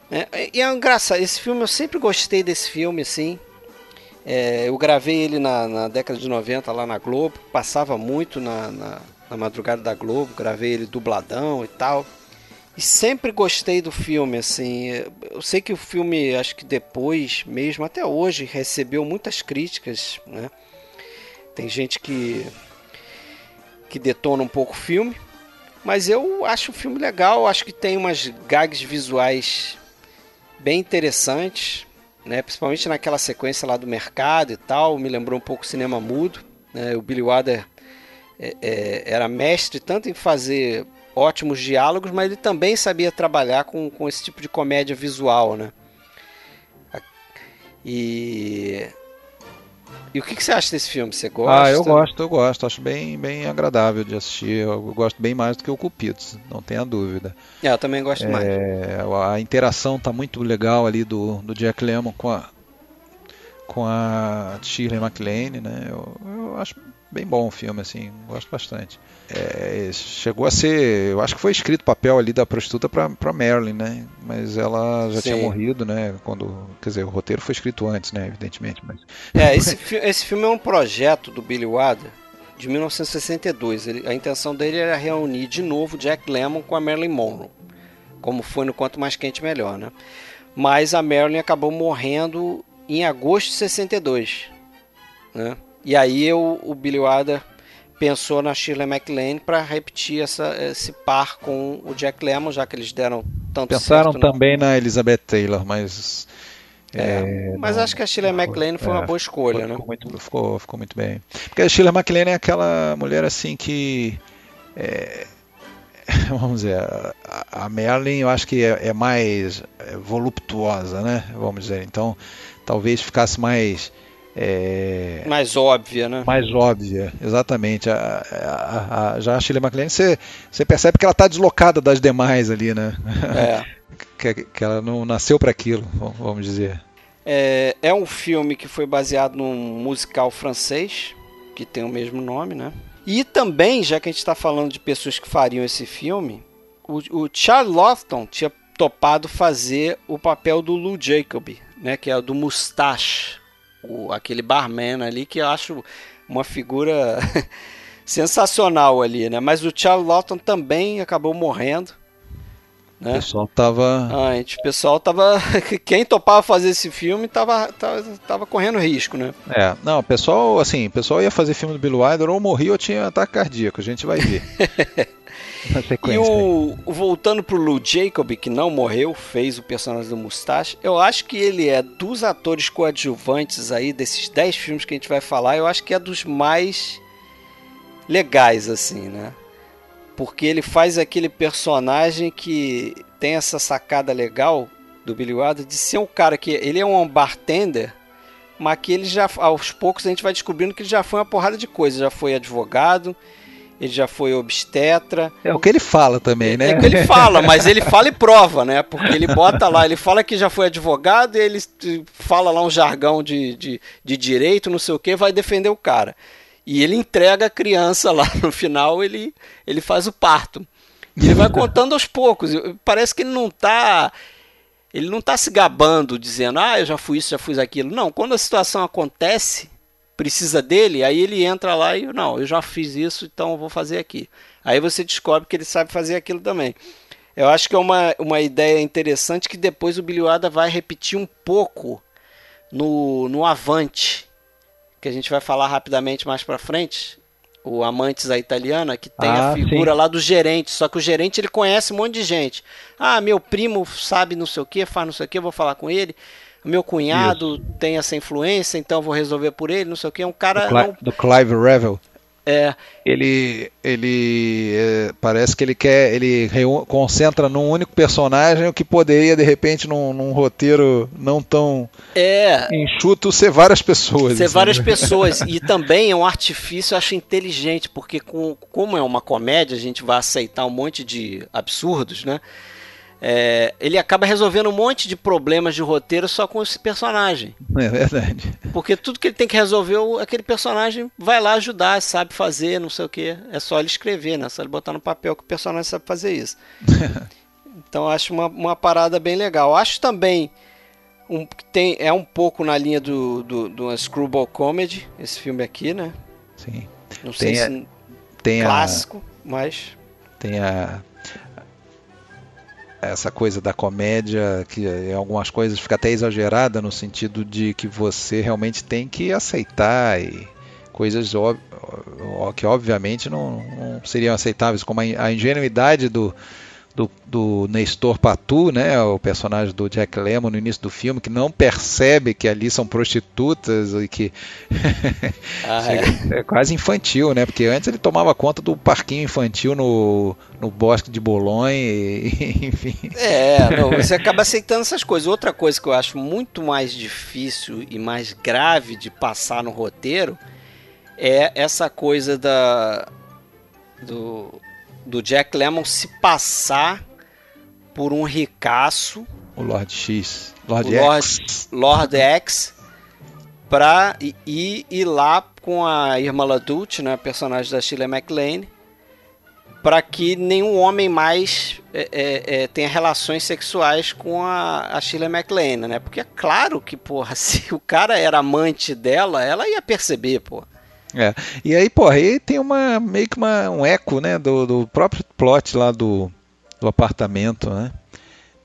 Né? E é engraçado, esse filme eu sempre gostei desse filme, assim. É, eu gravei ele na, na, década de 90 lá na Globo, passava muito na, na, na madrugada da Globo, gravei ele dubladão e tal. E sempre gostei do filme, assim. Eu sei que o filme, acho que depois, mesmo até hoje, recebeu muitas críticas, né? Tem gente que que detona um pouco o filme, mas eu acho o filme legal, acho que tem umas gags visuais bem interessantes, né? Principalmente naquela sequência lá do mercado e tal, me lembrou um pouco o cinema mudo, né? O Billy Wilder é, é, era mestre tanto em fazer ótimos diálogos, mas ele também sabia trabalhar com, com esse tipo de comédia visual, né? E e o que, que, você acha desse filme? Você gosta? Ah, eu gosto, eu gosto. Acho bem, bem agradável de assistir. Eu gosto bem mais do que o Cupidos, não tenha dúvida. É, eu também gosto é, mais. A interação tá muito legal ali do, do Jack Lemmon com a com a Shirley MacLaine, né? Eu, eu acho bem bom o filme, assim, gosto bastante. É, chegou a ser, eu acho que foi escrito o papel ali da prostituta para Marilyn, né? Mas ela já Sim. tinha morrido, né? Quando, quer dizer, o roteiro foi escrito antes, né? Evidentemente, mas. É, esse, esse filme é um projeto do Billy Wilder de 1962. Ele, a intenção dele era reunir de novo Jack Lemmon com a Marilyn Monroe, como foi no Quanto Mais Quente Melhor, né? Mas a Marilyn acabou morrendo em agosto de 62, né? E aí eu, o Billy Wilder pensou na Shirley MacLaine para repetir essa, esse par com o Jack Lemmon, já que eles deram tanto Pensaram certo, também na Elizabeth Taylor, mas é, é, mas não, acho que a Shirley MacLaine foi é, uma boa escolha, ficou, né? Ficou muito, ficou, ficou muito bem. Porque a Shirley MacLaine é aquela mulher assim que. É, vamos dizer, a, a Merlin eu acho que é, é mais voluptuosa, né? Vamos dizer. Então, talvez ficasse mais é, mais óbvia, né? Mais óbvia, exatamente. A, a, a, já a Shirley MacLaine, você, você percebe que ela está deslocada das demais ali, né? É. que, que ela não nasceu para aquilo, vamos dizer. É, é um filme que foi baseado num musical francês, que tem o mesmo nome, né? E também, já que a gente está falando de pessoas que fariam esse filme, o, o Charles Lofton tinha topado fazer o papel do Lou Jacob, né? Que é o do Mustache o, aquele barman ali que eu acho uma figura sensacional ali, né? Mas o Charles Lawton também acabou morrendo. Né? O pessoal tava. Ah, o pessoal tava. Quem topava fazer esse filme tava, tava, tava correndo risco, né? É, não, o pessoal, assim, o pessoal ia fazer filme do Bill Wilder ou morria ou tinha ataque cardíaco, a gente vai ver. na sequência. E o, voltando pro Lou Jacob, que não morreu, fez o personagem do Mustache, eu acho que ele é dos atores coadjuvantes aí, desses 10 filmes que a gente vai falar, eu acho que é dos mais legais, assim, né? Porque ele faz aquele personagem que tem essa sacada legal do Billy Wilder de ser um cara que ele é um bartender, mas que ele já aos poucos a gente vai descobrindo que ele já foi uma porrada de coisas, já foi advogado, ele já foi obstetra. É o que ele fala também, né? É o que ele fala, mas ele fala e prova, né? Porque ele bota lá, ele fala que já foi advogado e ele fala lá um jargão de, de, de direito, não sei o que, vai defender o cara. E ele entrega a criança lá no final, ele, ele faz o parto. E ele vai contando aos poucos. Parece que ele não está ele não está se gabando, dizendo, ah, eu já fui isso, já fui aquilo. Não, quando a situação acontece, precisa dele, aí ele entra lá e não, eu já fiz isso, então eu vou fazer aqui. Aí você descobre que ele sabe fazer aquilo também. Eu acho que é uma, uma ideia interessante que depois o Wilder vai repetir um pouco no, no Avante, que a gente vai falar rapidamente mais para frente. O Amantes a Italiana, que tem ah, a figura sim. lá do gerente, só que o gerente ele conhece um monte de gente. Ah, meu primo sabe não sei o que, faz não sei o que, eu vou falar com ele meu cunhado Isso. tem essa influência, então vou resolver por ele, não sei o que. É um cara. Do, Cli não... do Clive Revel. É. Ele, ele é, parece que ele quer, ele concentra num único personagem o que poderia de repente num, num roteiro não tão é, enxuto ser várias pessoas. Ser assim, várias pessoas e também é um artifício, eu acho inteligente porque com, como é uma comédia a gente vai aceitar um monte de absurdos, né? É, ele acaba resolvendo um monte de problemas de roteiro só com esse personagem. É verdade. Porque tudo que ele tem que resolver, aquele personagem vai lá ajudar, sabe fazer, não sei o que. É só ele escrever, né? É só ele botar no papel que o personagem sabe fazer isso. então acho uma, uma parada bem legal. Acho também um, tem, é um pouco na linha do, do, do Screwball Comedy, esse filme aqui, né? Sim. Não sei tem se a, tem clássico, a, mas. Tem a essa coisa da comédia, que em algumas coisas fica até exagerada no sentido de que você realmente tem que aceitar e coisas que obviamente não, não seriam aceitáveis, como a ingenuidade do, do, do Nestor Patu, né, o personagem do Jack Lemmon no início do filme, que não percebe que ali são prostitutas e que ah, é. é. quase infantil, né? Porque antes ele tomava conta do parquinho infantil no, no bosque de Bolonha, e, enfim. É, não, você acaba aceitando essas coisas. Outra coisa que eu acho muito mais difícil e mais grave de passar no roteiro é essa coisa da do do Jack Lemmon se passar por um ricaço. O Lord X. Lord X. Lord, X. Pra ir, ir lá com a Irma LaDuce, né, personagem da Shirley MacLaine, para que nenhum homem mais é, é, é, tenha relações sexuais com a, a Shirley MacLaine, né? Porque é claro que, porra, se o cara era amante dela, ela ia perceber, porra. É. E aí, porra, aí tem uma meio que uma, um eco, né, do, do próprio plot lá do, do apartamento, né?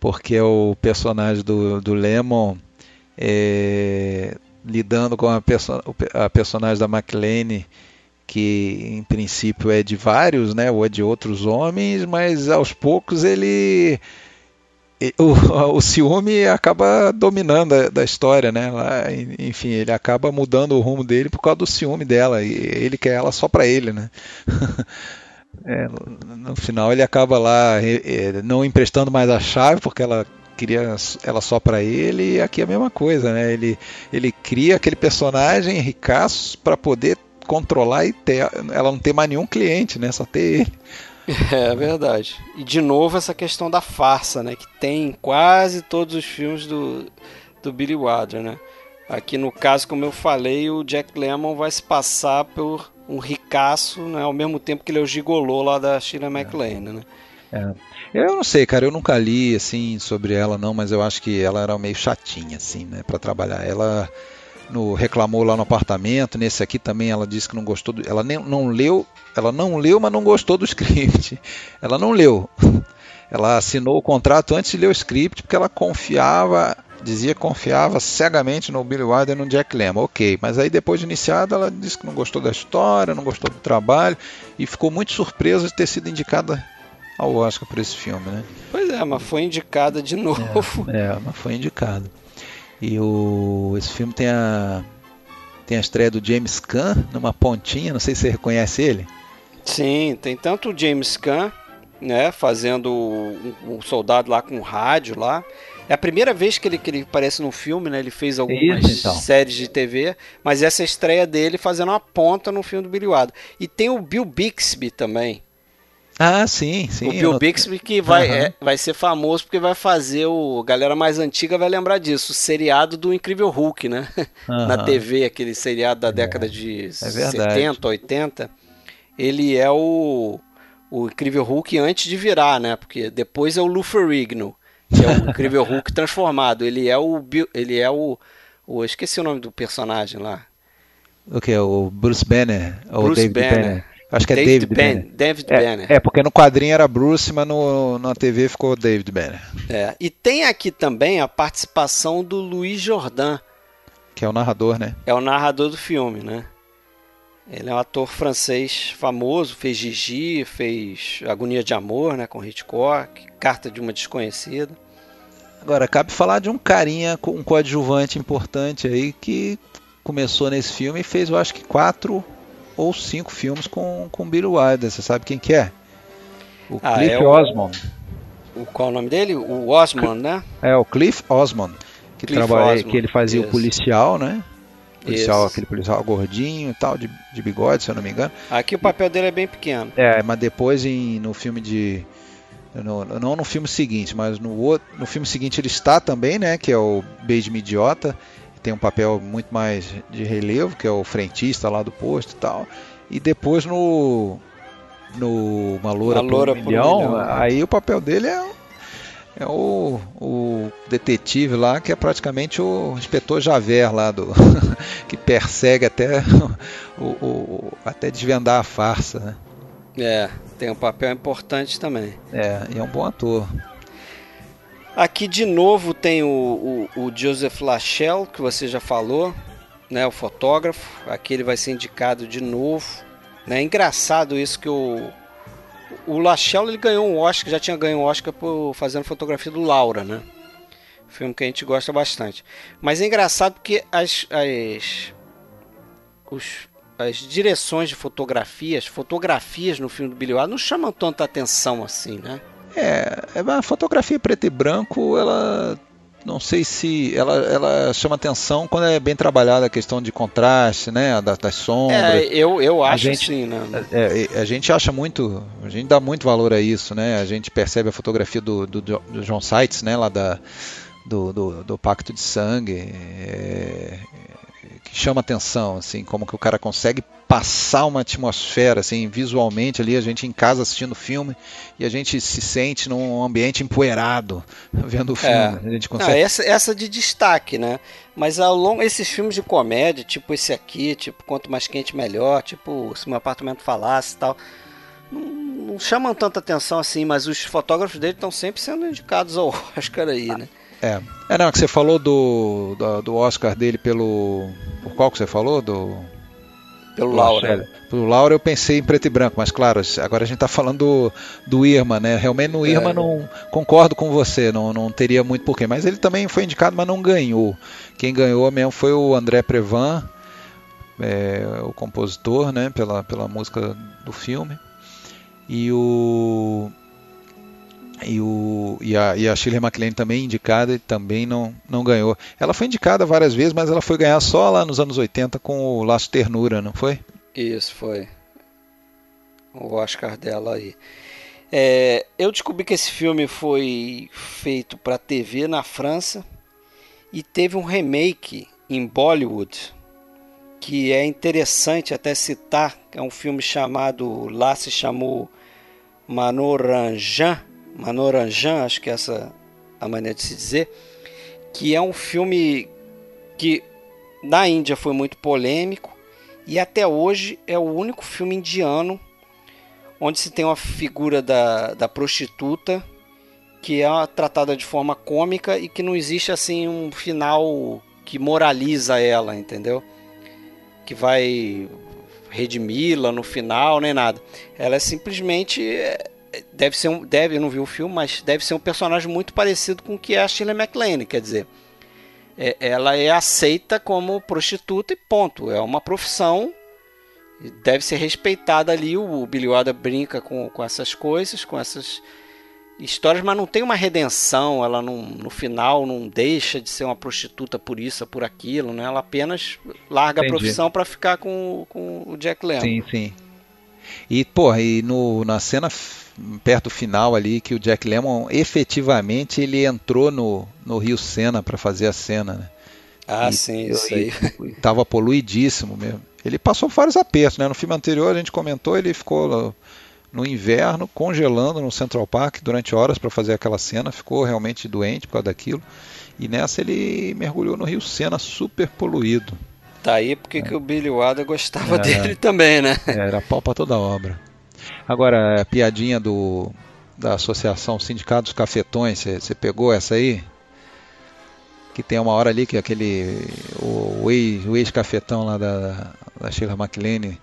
Porque o personagem do, do Lemon é, lidando com a, perso a personagem da McLean, que em princípio é de vários, né, ou é de outros homens, mas aos poucos ele o, o ciúme acaba dominando da história, né? Enfim, ele acaba mudando o rumo dele por causa do ciúme dela e ele quer ela só para ele, né? é, no final ele acaba lá não emprestando mais a chave porque ela queria ela só para ele e aqui é a mesma coisa, né? Ele ele cria aquele personagem ricaço para poder controlar e ter, ela não ter mais nenhum cliente, né? Só ter ele. É verdade. E de novo essa questão da farsa, né? Que tem em quase todos os filmes do, do Billy Wilder, né? Aqui no caso, como eu falei, o Jack Lemmon vai se passar por um ricaço, né? Ao mesmo tempo que ele é o gigolô lá da Sheila MacLaine, né? É. Eu não sei, cara, eu nunca li assim sobre ela não, mas eu acho que ela era meio chatinha assim, né, para trabalhar. Ela no reclamou lá no apartamento, nesse aqui também ela disse que não gostou, do, ela nem, não leu, ela não leu, mas não gostou do script. Ela não leu. Ela assinou o contrato antes de ler o script porque ela confiava, dizia que confiava cegamente no Billy Wilder e no Jack Lemmon. OK, mas aí depois de iniciada ela disse que não gostou da história, não gostou do trabalho e ficou muito surpresa de ter sido indicada ao Oscar por esse filme, né? Pois é, mas foi indicada de novo. É, é mas foi indicada. E o, esse filme tem a, tem a estreia do James Caan numa pontinha, não sei se você reconhece ele. Sim, tem tanto o James Caan, né, fazendo um, um soldado lá com rádio lá. É a primeira vez que ele, que ele aparece no filme, né? Ele fez algumas Isso, então. séries de TV, mas essa é estreia dele fazendo uma ponta no filme do Billy Wilder. E tem o Bill Bixby também, ah, sim, sim. O Bill Bixby que vai, uhum. é, vai ser famoso porque vai fazer o. A galera mais antiga vai lembrar disso, o seriado do Incrível Hulk, né? Uhum. Na TV, aquele seriado da é. década de é 70, 80. Ele é o, o Incrível Hulk antes de virar, né? Porque depois é o Lou Ferrigno, que é o Incrível Hulk transformado. Ele é o. Ele é o, o. Esqueci o nome do personagem lá. O que? O Bruce Banner? Bruce David Banner. Banner. Acho que é David, David Banner. David é, Banner. É, porque no quadrinho era Bruce, mas no, na TV ficou David Banner. É, e tem aqui também a participação do Luiz Jordan. Que é o narrador, né? É o narrador do filme, né? Ele é um ator francês famoso, fez Gigi, fez Agonia de Amor, né, com Hitchcock, Carta de uma Desconhecida. Agora, cabe falar de um carinha, um coadjuvante importante aí que começou nesse filme e fez, eu acho que quatro ou cinco filmes com, com Billy Wilder. Você sabe quem que é? O ah, Cliff é o, Osmond. O, qual é o nome dele? O Osmond, né? É, o Cliff Osmond. Que, Cliff trabalha, Osmond. que ele fazia Isso. o policial, né? Policial, aquele policial gordinho e tal, de, de bigode, se eu não me engano. Aqui o papel dele é bem pequeno. É, mas depois em, no filme de No, não no filme seguinte, mas no, outro, no filme seguinte ele está também, né? Que é o Beige Idiota. Tem um papel muito mais de relevo, que é o frentista lá do posto e tal. E depois no. No Uma Loura, Uma Loura por, um milhão, por um milhão, aí o papel dele é é o, o detetive lá que é praticamente o inspetor Javert lá do que persegue até o, o, até desvendar a farsa, né? É, tem um papel importante também. É, e é um bom ator. Aqui de novo tem o, o, o Joseph Lachelle, que você já falou, né, o fotógrafo. Aqui ele vai ser indicado de novo. Né? É engraçado isso que o, o Lachelle ele ganhou um Oscar, já tinha ganho um Oscar por fazendo fotografia do Laura, né? Filme que a gente gosta bastante. Mas é engraçado porque as, as, os, as direções de fotografias, fotografias no filme do Billy Wilder não chamam tanta atenção assim, né? É, é a fotografia preto e branco, ela não sei se ela, ela chama atenção quando é bem trabalhada a questão de contraste, né, das, das sombras. É, eu, eu acho gente, sim, né? É, é, a gente acha muito, a gente dá muito valor a isso, né? A gente percebe a fotografia do, do, do John Seitz, né, lá da, do, do, do Pacto de Sangue, é, que chama atenção, assim, como que o cara consegue passar uma atmosfera, assim, visualmente ali, a gente em casa assistindo o filme e a gente se sente num ambiente empoeirado vendo o filme. É. A gente consegue... Não, essa, essa de destaque, né? Mas ao longo esses filmes de comédia, tipo esse aqui, tipo Quanto Mais Quente Melhor, tipo Se Meu Apartamento Falasse e tal, não, não chamam tanta atenção assim, mas os fotógrafos dele estão sempre sendo indicados ao Oscar aí, né? É. É, não, que você falou do, do, do Oscar dele pelo. Por qual que você falou? Do. Pelo Laura. Pelo Laura eu pensei em preto e branco, mas claro, agora a gente está falando do, do Irma, né? Realmente no Irma é. não concordo com você, não, não teria muito porquê. Mas ele também foi indicado, mas não ganhou. Quem ganhou mesmo foi o André Prevan, é, o compositor, né? Pela, pela música do filme. E o e, o, e, a, e a Shirley MacLaine também indicada e também não, não ganhou. Ela foi indicada várias vezes, mas ela foi ganhar só lá nos anos 80 com o Laço Ternura, não foi? Isso, foi. O Oscar dela aí. É, eu descobri que esse filme foi feito para TV na França e teve um remake em Bollywood que é interessante até citar. É um filme chamado lá se chamou Manoranjan Manoranjan, acho que é essa a maneira de se dizer, que é um filme que na Índia foi muito polêmico e até hoje é o único filme indiano onde se tem uma figura da, da prostituta que é tratada de forma cômica e que não existe assim um final que moraliza ela, entendeu? Que vai redimi-la no final, nem nada. Ela é simplesmente deve ser um, deve, eu não vi o filme, mas deve ser um personagem muito parecido com o que é a Shirley MacLaine, quer dizer, é, ela é aceita como prostituta e ponto, é uma profissão, deve ser respeitada ali, o, o Billy Wilder brinca com, com essas coisas, com essas histórias, mas não tem uma redenção, ela não, no final não deixa de ser uma prostituta por isso, por aquilo, né? ela apenas larga Entendi. a profissão para ficar com, com o Jack Lemmon. Sim, sim. E, porra, e no, na cena perto do final ali que o Jack Lemmon efetivamente ele entrou no, no Rio Sena para fazer a cena, né? Ah, e, sim, isso aí. Tava poluidíssimo mesmo. Ele passou vários apertos, né? No filme anterior a gente comentou, ele ficou no inverno congelando no Central Park durante horas para fazer aquela cena, ficou realmente doente por causa daquilo. E nessa ele mergulhou no Rio Sena super poluído. Tá aí porque é. que o Billy Wilder gostava é, dele também, né? É, era pau para toda obra. Agora, a piadinha do, da Associação Sindicatos Cafetões, você pegou essa aí? Que tem uma hora ali que aquele. O, o ex-cafetão lá da, da Sheila McLean,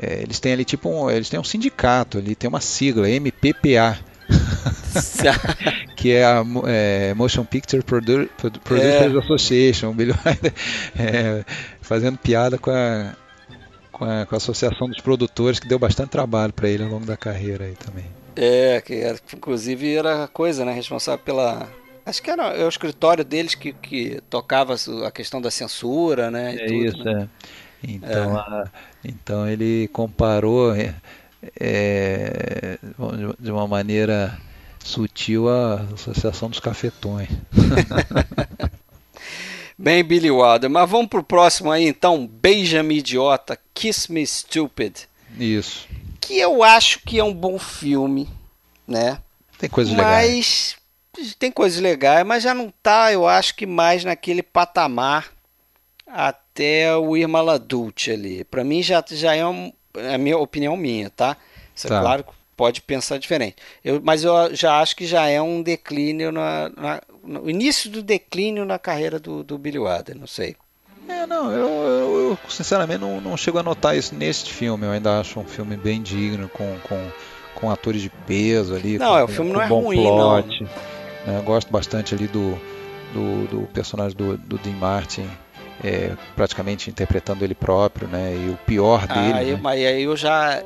é, eles têm ali tipo um. Eles têm um sindicato ali, tem uma sigla, MPPA. que é a é, Motion Picture Produ Producers é. Association, é, fazendo piada com a, com a, com a Associação dos Produtores, que deu bastante trabalho para ele ao longo da carreira aí também. É, que era, inclusive era coisa, né? Responsável pela. Acho que era o escritório deles que, que tocava a questão da censura, né? é tudo, isso, né? é. Então, é. A, então ele comparou é, é de uma maneira Sutil a Associação dos Cafetões. Bem, Billy Wilder, mas vamos pro próximo aí então, Beija-me Idiota, Kiss Me Stupid. Isso. Que eu acho que é um bom filme, né? Tem coisas mas... legais. Tem coisas legais, mas já não tá, eu acho que mais naquele patamar até o Irma Ladult ali. Para mim já, já é, um, é a minha opinião minha, tá? Isso tá. é claro pode pensar diferente. Eu, mas eu já acho que já é um declínio na, na no início do declínio na carreira do, do Billy Wilder, não sei. É, não, eu, eu, eu, sinceramente não, não chego a notar isso neste filme. Eu ainda acho um filme bem digno, com, com, com atores de peso ali. Não, com, é, o filme não é ruim, plot. não. Né, eu gosto bastante ali do, do, do personagem do, do Dean Martin. É, praticamente interpretando ele próprio, né? E o pior ah, dele. Aí, né? Mas aí eu já.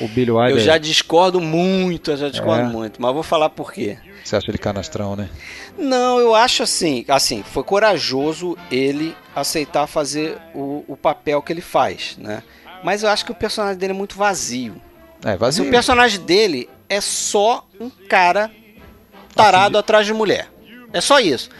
o Billy Wilder. Eu já discordo muito, eu já discordo é. muito, mas vou falar por quê. Você acha ele canastrão, né? Não, eu acho assim, assim, foi corajoso ele aceitar fazer o, o papel que ele faz, né? Mas eu acho que o personagem dele é muito vazio. É, vazio. o personagem dele é só um cara tarado assim, atrás de mulher. É só isso.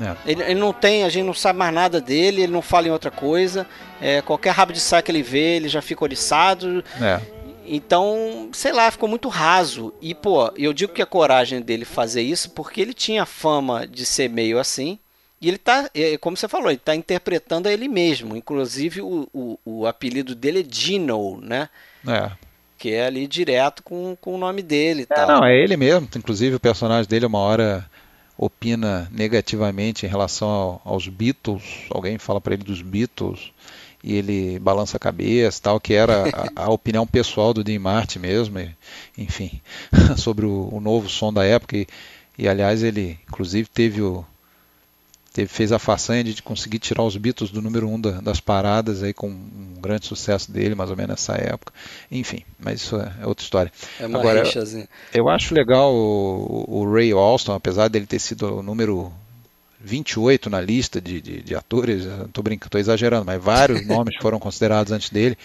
É. Ele, ele, não tem, a gente não sabe mais nada dele, ele não fala em outra coisa. É, qualquer rabo de saia que ele vê, ele já fica oriçado. É. Então, sei lá, ficou muito raso. E, pô, eu digo que a coragem dele fazer isso porque ele tinha fama de ser meio assim. E ele tá, é, como você falou, ele tá interpretando a ele mesmo. Inclusive, o, o, o apelido dele é Dino, né? É. Que é ali direto com, com o nome dele. É, tal. Não, é ele mesmo. Inclusive, o personagem dele, uma hora opina negativamente em relação ao, aos Beatles. Alguém fala para ele dos Beatles e ele balança a cabeça, tal, que era a, a opinião pessoal do Dean Martin mesmo, e, enfim, sobre o, o, novo som da época. E, e, aliás, ele inclusive teve o teve, fez a façanha de conseguir tirar os Beatles do número um da, das paradas aí com um grande sucesso dele, mais ou menos nessa época. Enfim, mas isso é, é outra história. É uma Agora, eu, eu acho legal o, o Ray Alston, apesar dele ter sido o número 28 na lista de, de, de atores, estou brincando, estou exagerando, mas vários nomes foram considerados antes dele.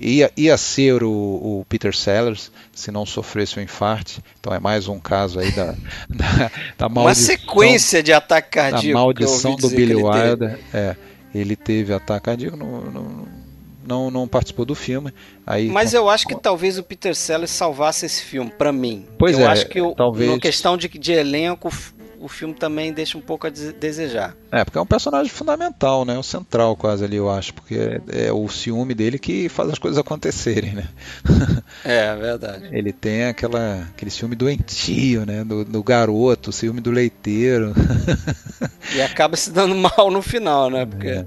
Ia, ia ser o, o, Peter Sellers se não sofresse um infarte. Então é mais um caso aí da, da, da maldição. Uma sequência de ataque cardíaco. Da maldição do Billy Wilder. É, ele teve ataque cardíaco, não, não, não, não, participou do filme. Aí, Mas eu acho que talvez o Peter Sellers salvasse esse filme, para mim. Pois eu é, acho que talvez... na questão de, de elenco o filme também deixa um pouco a desejar. É, porque é um personagem fundamental, né? O central quase ali, eu acho, porque é, é o ciúme dele que faz as coisas acontecerem, né? É, verdade. Ele tem aquela, aquele ciúme doentio, né? Do, do garoto, o ciúme do leiteiro. E acaba se dando mal no final, né? Porque... É.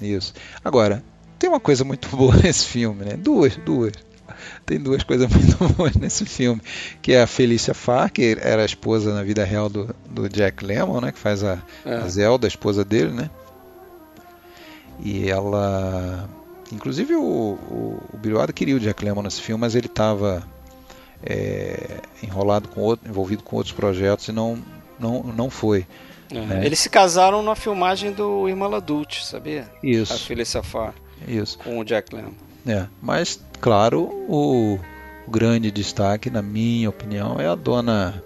Isso. Agora, tem uma coisa muito boa nesse filme, né? Duas, duas tem duas coisas muito boas nesse filme, que é a Felícia Farr, que era a esposa na vida real do, do Jack Lemmon, né, que faz a, é. a Zelda, a esposa dele, né? E ela, inclusive o, o, o queria o Jack Lemmon nesse filme, mas ele estava é, enrolado com outro, envolvido com outros projetos e não não não foi. É. Né? Eles se casaram na filmagem do Irmã Ladult, sabia? Isso. A Felícia Farr. Isso. Com o Jack Lemmon. É, mas claro, o, o grande destaque, na minha opinião, é a dona.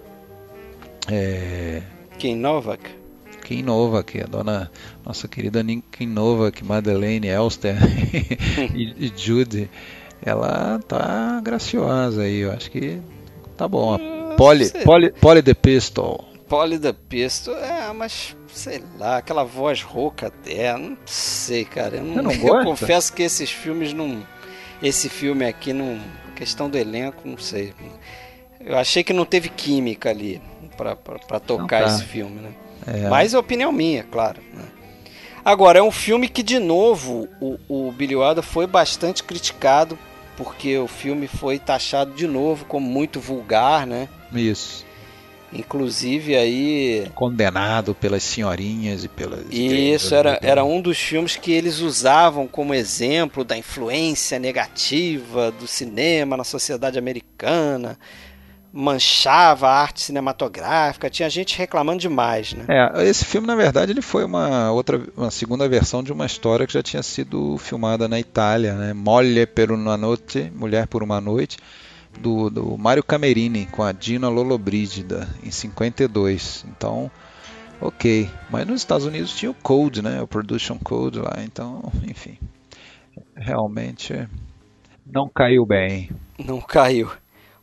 É... Kim Novak? Kim Novak, a dona, nossa querida Kim Novak, Madeleine Elster e, e Judy. Ela tá graciosa aí, eu acho que tá bom. A Polly, Polly, Polly the Pistol. The Pistol, é, mas sei lá, aquela voz rouca dela, não sei, cara. Eu, não, não eu confesso que esses filmes não esse filme aqui, não, questão do elenco, não sei. Eu achei que não teve química ali para tocar tá. esse filme, né? É. Mas é opinião minha, claro. Né? Agora, é um filme que, de novo, o, o Billy Wilder foi bastante criticado, porque o filme foi taxado de novo como muito vulgar, né? Isso. Inclusive aí. Condenado pelas senhorinhas e pelas. Isso, era, era um dos filmes que eles usavam como exemplo da influência negativa do cinema na sociedade americana. Manchava a arte cinematográfica, tinha gente reclamando demais, né? É, esse filme, na verdade, ele foi uma outra, uma segunda versão de uma história que já tinha sido filmada na Itália, né? Moglie per una notte, Mulher por uma Noite do, do Mário Camerini com a Dina Lollobrigida em 52. Então, ok. Mas nos Estados Unidos tinha o Code, né? O Production Code lá. Então, enfim. Realmente não caiu bem. Não caiu.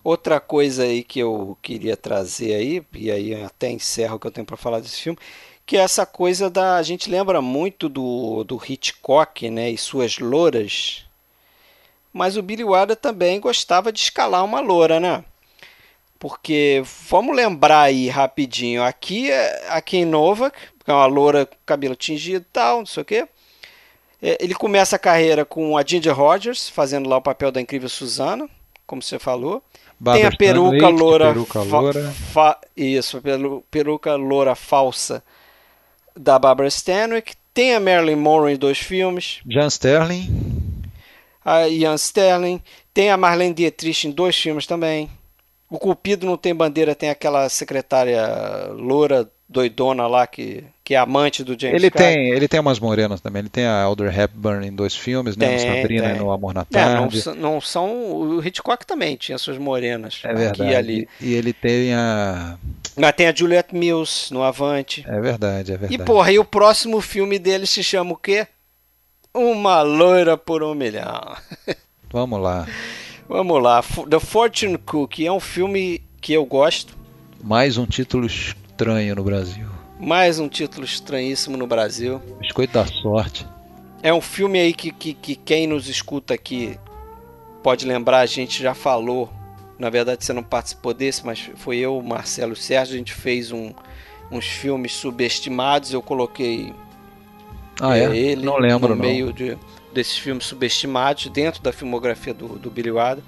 Outra coisa aí que eu queria trazer aí, e aí até encerro o que eu tenho para falar desse filme, que é essa coisa da. A gente lembra muito do, do Hitchcock né, e suas louras, mas o Billy Wilder também gostava de escalar uma loura, né? Porque vamos lembrar aí rapidinho, aqui, é, aqui em Novak, que é uma loura com cabelo tingido e tal, não sei o quê. É, ele começa a carreira com a Ginger Rogers, fazendo lá o papel da incrível Susana, como você falou. Tem a peruca loura, peruca loura. Fa, isso, peruca loura falsa da Barbara Stanwyck. Tem a Marilyn Monroe em dois filmes. Jan Sterling. A Ian Sterling. Tem a Marlene Dietrich em dois filmes também. O Cupido não tem bandeira, tem aquela secretária loura doidona lá que, que é amante do James ele tem Ele tem umas morenas também. Ele tem a Elder Hepburn em dois filmes, né? Tem, no Sabrina tem. e no Amor na Tarde. É, não, não, são... O Hitchcock também tinha suas morenas é verdade. e ali. E ele tem a... Mas tem a Juliette Mills no Avante. É verdade, é verdade. E porra, e o próximo filme dele se chama o quê? Uma loira por um milhão. Vamos lá. Vamos lá. The Fortune Cookie é um filme que eu gosto. Mais um título estranho no Brasil. Mais um título estranhíssimo no Brasil. Biscoito da sorte. É um filme aí que, que, que quem nos escuta aqui pode lembrar, a gente já falou. Na verdade, você não participou desse, mas foi eu, Marcelo Sérgio, a gente fez um, uns filmes subestimados. Eu coloquei ah, é? ele não lembro, no meio de, desses filmes subestimados dentro da filmografia do, do Billy Wilder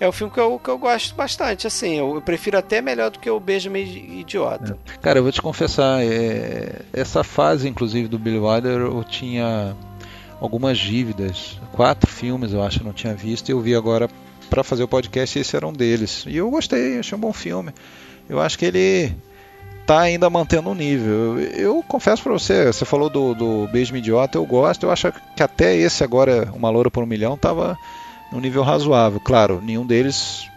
é um filme que eu, que eu gosto bastante, assim, eu, eu prefiro até melhor do que o Beijo Meio Idiota. É. Cara, eu vou te confessar, é, essa fase, inclusive, do Billy Wilder, eu tinha algumas dívidas, quatro filmes eu acho que eu não tinha visto, e eu vi agora para fazer o podcast e esse era um deles. E eu gostei, achei um bom filme. Eu acho que ele tá ainda mantendo um nível. Eu, eu confesso para você, você falou do, do Beijo Idiota, eu gosto, eu acho que até esse agora, Uma Loura por um Milhão, tava num nível razoável. Claro, nenhum deles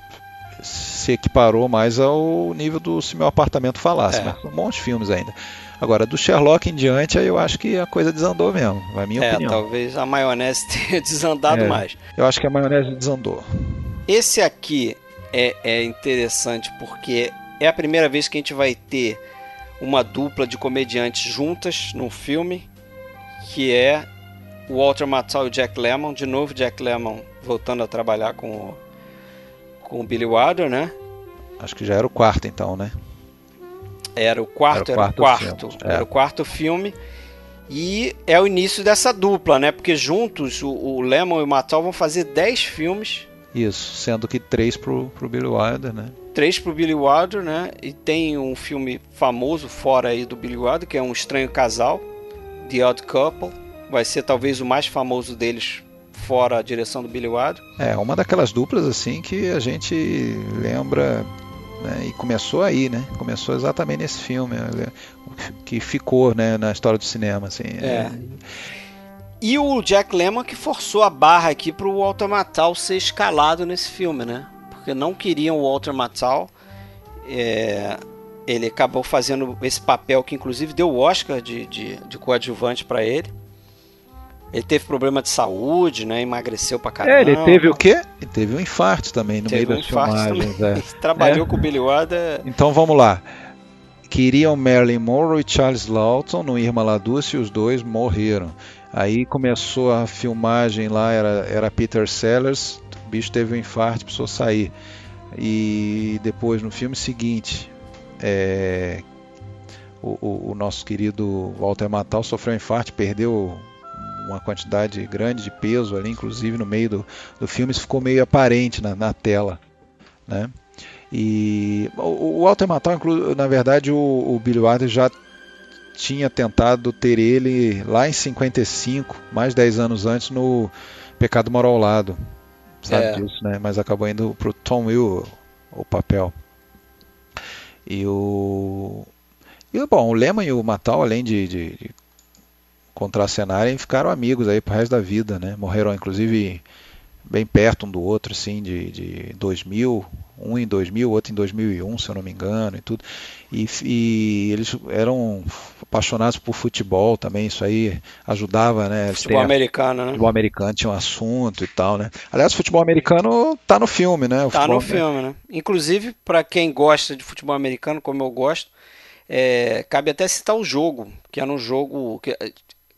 se equiparou mais ao nível do Se Meu Apartamento Falasse, é. mas são bons filmes ainda. Agora, do Sherlock em diante, eu acho que a coisa desandou mesmo, é a minha é, opinião. Talvez a maionese tenha desandado é, mais. Eu acho que a maionese desandou. Esse aqui é, é interessante porque é a primeira vez que a gente vai ter uma dupla de comediantes juntas num filme, que é o Walter Matthau e o Jack Lemmon. De novo, Jack Lemmon voltando a trabalhar com o, com o Billy Wilder, né? Acho que já era o quarto então, né? Era o quarto, era o quarto, era o quarto, filme. era o quarto filme. E é o início dessa dupla, né? Porque juntos o, o Lemon e o Matal vão fazer 10 filmes. Isso, sendo que três pro, pro Billy Wilder, né? Três pro Billy Wilder, né? E tem um filme famoso fora aí do Billy Wilder, que é Um Estranho Casal, The Odd Couple. Vai ser talvez o mais famoso deles fora a direção do Billy Wilder. É, uma daquelas duplas assim que a gente lembra né, e começou aí, né? Começou exatamente nesse filme né, que ficou né, na história do cinema, assim. É. é. E o Jack Lemmon que forçou a barra aqui para o Walter Matthau ser escalado nesse filme, né? Porque não queriam o Walter Matthau. É, ele acabou fazendo esse papel que inclusive deu o Oscar de, de, de coadjuvante para ele. Ele teve problema de saúde, né? Emagreceu pra caramba. É, ele teve o quê? Ele teve um infarto também no teve meio um das filmagens. É. Trabalhou é. com o Billy Wilder. Então vamos lá. Queriam Marilyn Monroe e Charles Lawton no Irma La Dulce e os dois morreram. Aí começou a filmagem lá, era, era Peter Sellers, o bicho teve um infarto, precisou sair. E depois no filme seguinte, é, o, o, o, nosso querido Walter Matthau sofreu um infarto, perdeu uma quantidade grande de peso ali, inclusive no meio do, do filme, isso ficou meio aparente na, na tela. Né? E o, o Walter Matthau, na verdade, o, o Billy Wilder já tinha tentado ter ele lá em 55, mais 10 anos antes, no Pecado Moral ao Lado. Sabe é. disso, né? Mas acabou indo pro Tom Will o papel. E o. E, bom, o Lema e o Matal, além de, de, de contracenarem, ficaram amigos aí pro resto da vida, né? Morreram, inclusive, bem perto um do outro, assim, de, de 2000, um em 2000, outro em 2001, se eu não me engano, e tudo. E, e eles eram apaixonados por futebol também, isso aí ajudava, né? Futebol americano, né? Futebol americano tinha um assunto e tal, né? Aliás, o futebol americano tá no filme, né? O tá no filme, né? Inclusive, para quem gosta de futebol americano, como eu gosto, é, cabe até citar o jogo, que é no jogo. Que,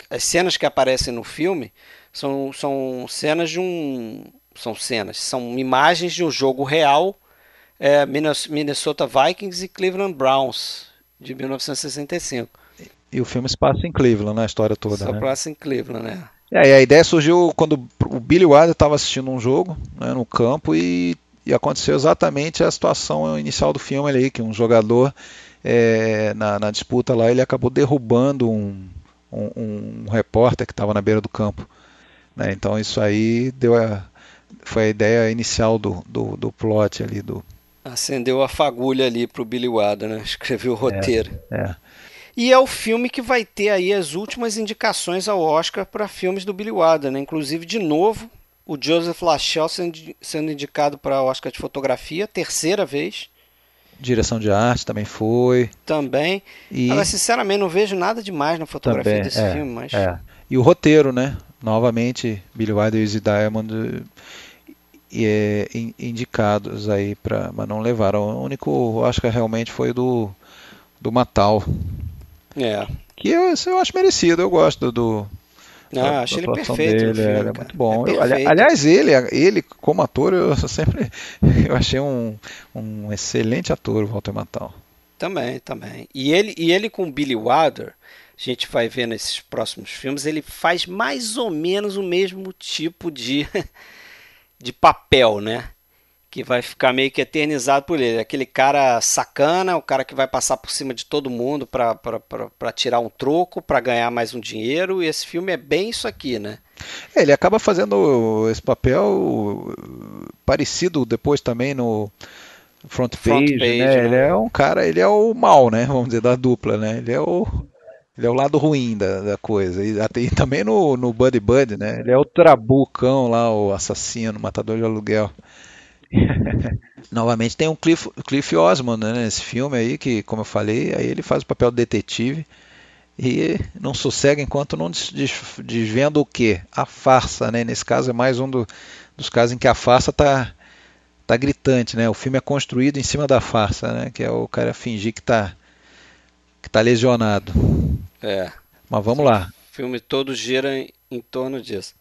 as cenas que aparecem no filme são, são cenas de um. São cenas, são imagens de um jogo real é, Minnesota Vikings e Cleveland Browns, de 1965. E o filme se passa em Cleveland, né? A história toda. Se né? passa em Cleveland, né? É, e a ideia surgiu quando o Billy Wilder estava assistindo um jogo né, no campo e, e, aconteceu exatamente a situação inicial do filme ali, que um jogador é, na, na, disputa lá ele acabou derrubando um, um, um repórter que estava na beira do campo. Né? Então isso aí deu a, foi a ideia inicial do, do, do plot ali do, Acendeu a fagulha ali pro Billy Wilder, né? Escreveu o roteiro. É, é. E é o filme que vai ter aí as últimas indicações ao Oscar para filmes do Billy Wilder, né? Inclusive, de novo, o Joseph Lachelle sendo, indicado para Oscar de fotografia, terceira vez. Direção de arte também foi. Também. E... Agora, sinceramente, não vejo nada demais na fotografia também, desse é, filme, mas. É. E o roteiro, né? Novamente, Billy Wilder e Diamond é, indicados aí para, mas não levaram. O único Oscar realmente foi do do Matal. É. Que eu, eu acho merecido, eu gosto do. Não, da, acho ele perfeito. Dele, filme, é muito bom. É eu, aliás, ele, ele como ator, eu sempre eu achei um, um excelente ator, o Walter Matal. Também, também. E ele, e ele com Billy Wilder, a gente vai ver nesses próximos filmes, ele faz mais ou menos o mesmo tipo de de papel, né? Que vai ficar meio que eternizado por ele. Aquele cara sacana, o cara que vai passar por cima de todo mundo para tirar um troco, para ganhar mais um dinheiro. E esse filme é bem isso aqui, né? É, ele acaba fazendo esse papel parecido depois também no front page, front page né? né? Ele é um cara, ele é o mal, né? Vamos dizer, da dupla, né? Ele é o ele é o lado ruim da, da coisa. E, até, e também no, no Buddy Buddy, né? Ele é o trabucão lá, o assassino, matador de aluguel. Novamente tem um Cliff, Cliff Osmond né, nesse filme aí, que, como eu falei, aí ele faz o papel de detetive e não sossega enquanto não desvenda o quê? A farsa, né? Nesse caso é mais um do, dos casos em que a farsa tá, tá gritante, né? O filme é construído em cima da farsa, né? Que é o cara fingir que tá, que tá lesionado. É. Mas vamos lá. O filme todo gira em, em torno disso.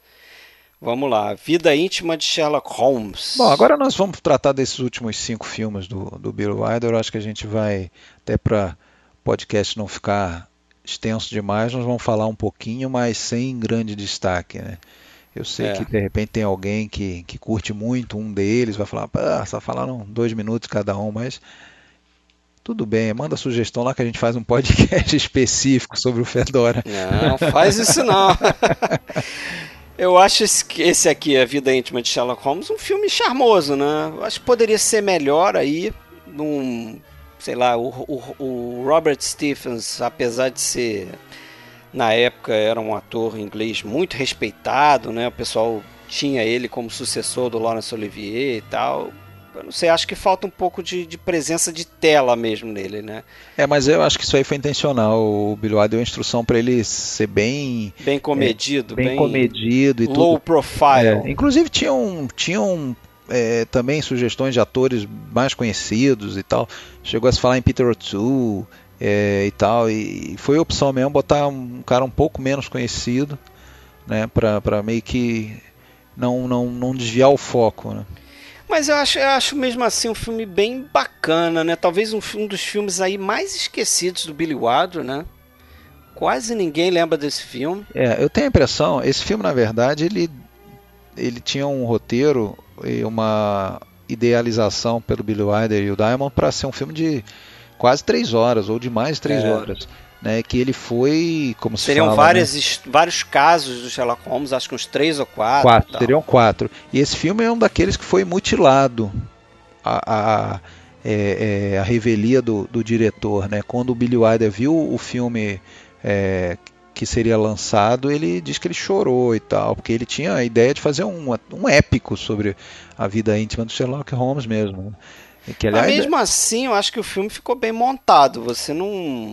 Vamos lá, Vida Íntima de Sherlock Holmes. Bom, agora nós vamos tratar desses últimos cinco filmes do, do Bill Wilder. Eu acho que a gente vai, até para o podcast não ficar extenso demais, nós vamos falar um pouquinho, mas sem grande destaque. Né? Eu sei é. que de repente tem alguém que, que curte muito um deles, vai falar, ah, só falaram dois minutos cada um, mas tudo bem, manda sugestão lá que a gente faz um podcast específico sobre o Fedora. Não, faz isso não. Eu acho esse, aqui, A Vida Íntima de Sherlock Holmes, um filme charmoso, né? Eu acho que poderia ser melhor aí, num, sei lá, o, o, o Robert Stephens, apesar de ser, na época, era um ator inglês muito respeitado, né? O pessoal tinha ele como sucessor do Laurence Olivier e tal eu não sei, acho que falta um pouco de, de, presença de tela mesmo nele, né? É, mas eu acho que isso aí foi intencional. O Billy deu instrução para ele ser bem bem comedido, é, bem, bem, comedido e low tudo. profile. É, inclusive tinham tinham é, também sugestões de atores mais conhecidos e tal. Chegou a se falar em Peter O'Toole é, e tal, e foi opção mesmo botar um cara um pouco menos conhecido, né, para meio que não, não, não desviar o foco, né? Mas eu acho, eu acho mesmo assim um filme bem bacana, né? Talvez um, um dos filmes aí mais esquecidos do Billy Wilder, né? Quase ninguém lembra desse filme. É, eu tenho a impressão, esse filme na verdade ele ele tinha um roteiro e uma idealização pelo Billy Wilder e o Diamond para ser um filme de quase três horas ou de mais três é. horas né, que ele foi, como se Seriam fala, várias, né? vários casos do Sherlock Holmes, acho que uns três ou quatro. Quatro, seriam quatro. E esse filme é um daqueles que foi mutilado. A, a, é, é, a revelia do, do, diretor, né? Quando o Billy Wilder viu o filme é, que seria lançado, ele diz que ele chorou e tal, porque ele tinha a ideia de fazer um, um épico sobre a vida íntima do Sherlock Holmes mesmo. Né? Que, aliás, Mas mesmo assim, eu acho que o filme ficou bem montado. Você não,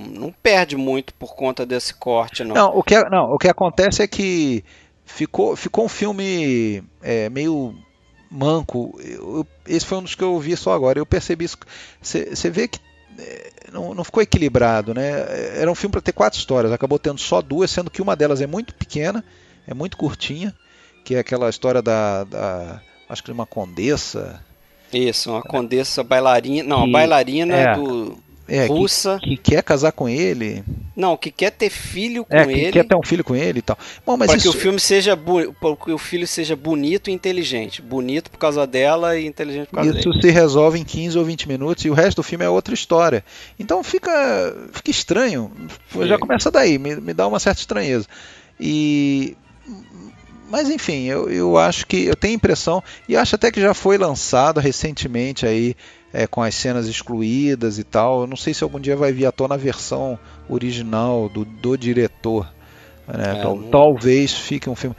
não perde muito por conta desse corte, não. Não, o que, não, o que acontece é que ficou, ficou um filme é, meio manco. Eu, esse foi um dos que eu vi só agora. Eu percebi isso. Você vê que é, não, não, ficou equilibrado, né? Era um filme para ter quatro histórias, acabou tendo só duas, sendo que uma delas é muito pequena, é muito curtinha, que é aquela história da, da acho que de uma condessa, isso, uma condessa bailarina. Não, que, bailarina é, do. É, russa. Que, que, quer casar com ele. Não, que quer ter filho com é, que ele. quer ter um filho com ele e tal. Bom, mas para isso... que o filme seja para que o filho seja bonito e inteligente. Bonito por causa dela e inteligente por causa isso dele. se resolve em 15 ou 20 minutos e o resto do filme é outra história. Então fica, fica estranho. Já começa daí, me, me dá uma certa estranheza. E mas enfim, eu, eu acho que eu tenho impressão e acho até que já foi lançado recentemente aí é, com as cenas excluídas e tal. Eu não sei se algum dia vai vir à tona a versão original do, do diretor. Né? É, Tal, não... Talvez fique um filme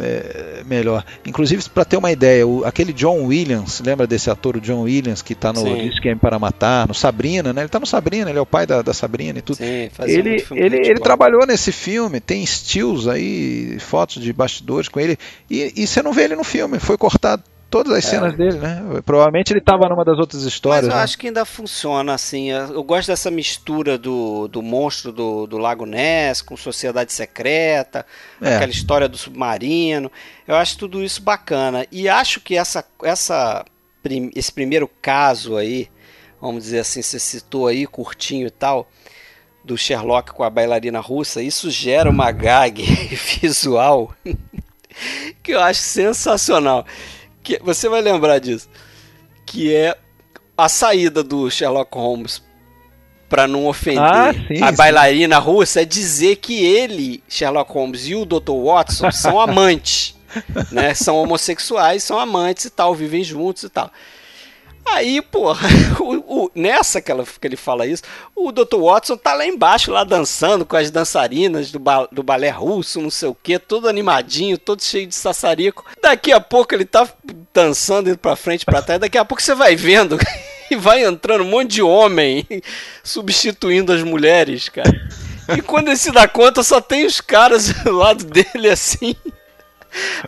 é, melhor. Inclusive, para ter uma ideia, o, aquele John Williams, lembra desse ator, o John Williams, que está no Esquema para Matar, no Sabrina, né? Ele está no Sabrina, ele é o pai da, da Sabrina e tudo. Sim, ele ele, ele trabalhou nesse filme, tem stills aí, fotos de bastidores com ele, e, e você não vê ele no filme, foi cortado todas as é. cenas dele, né? Provavelmente ele estava numa das outras histórias. Mas eu né? acho que ainda funciona assim. Eu gosto dessa mistura do, do monstro do, do Lago Ness com Sociedade Secreta, é. aquela história do submarino. Eu acho tudo isso bacana. E acho que essa, essa, esse primeiro caso aí, vamos dizer assim, você citou aí, curtinho e tal, do Sherlock com a bailarina russa, isso gera uma gag visual que eu acho sensacional que você vai lembrar disso, que é a saída do Sherlock Holmes para não ofender ah, sim, a sim. bailarina russa é dizer que ele, Sherlock Holmes e o Dr. Watson são amantes, né? São homossexuais, são amantes e tal, vivem juntos e tal. Aí, porra, o, o, nessa que, ela, que ele fala isso, o Dr. Watson tá lá embaixo, lá dançando com as dançarinas do, ba, do balé russo, não sei o que, todo animadinho, todo cheio de sassarico. Daqui a pouco ele tá dançando, indo pra frente, pra trás, daqui a pouco você vai vendo e vai entrando um monte de homem substituindo as mulheres, cara. E quando ele se dá conta, só tem os caras do lado dele assim,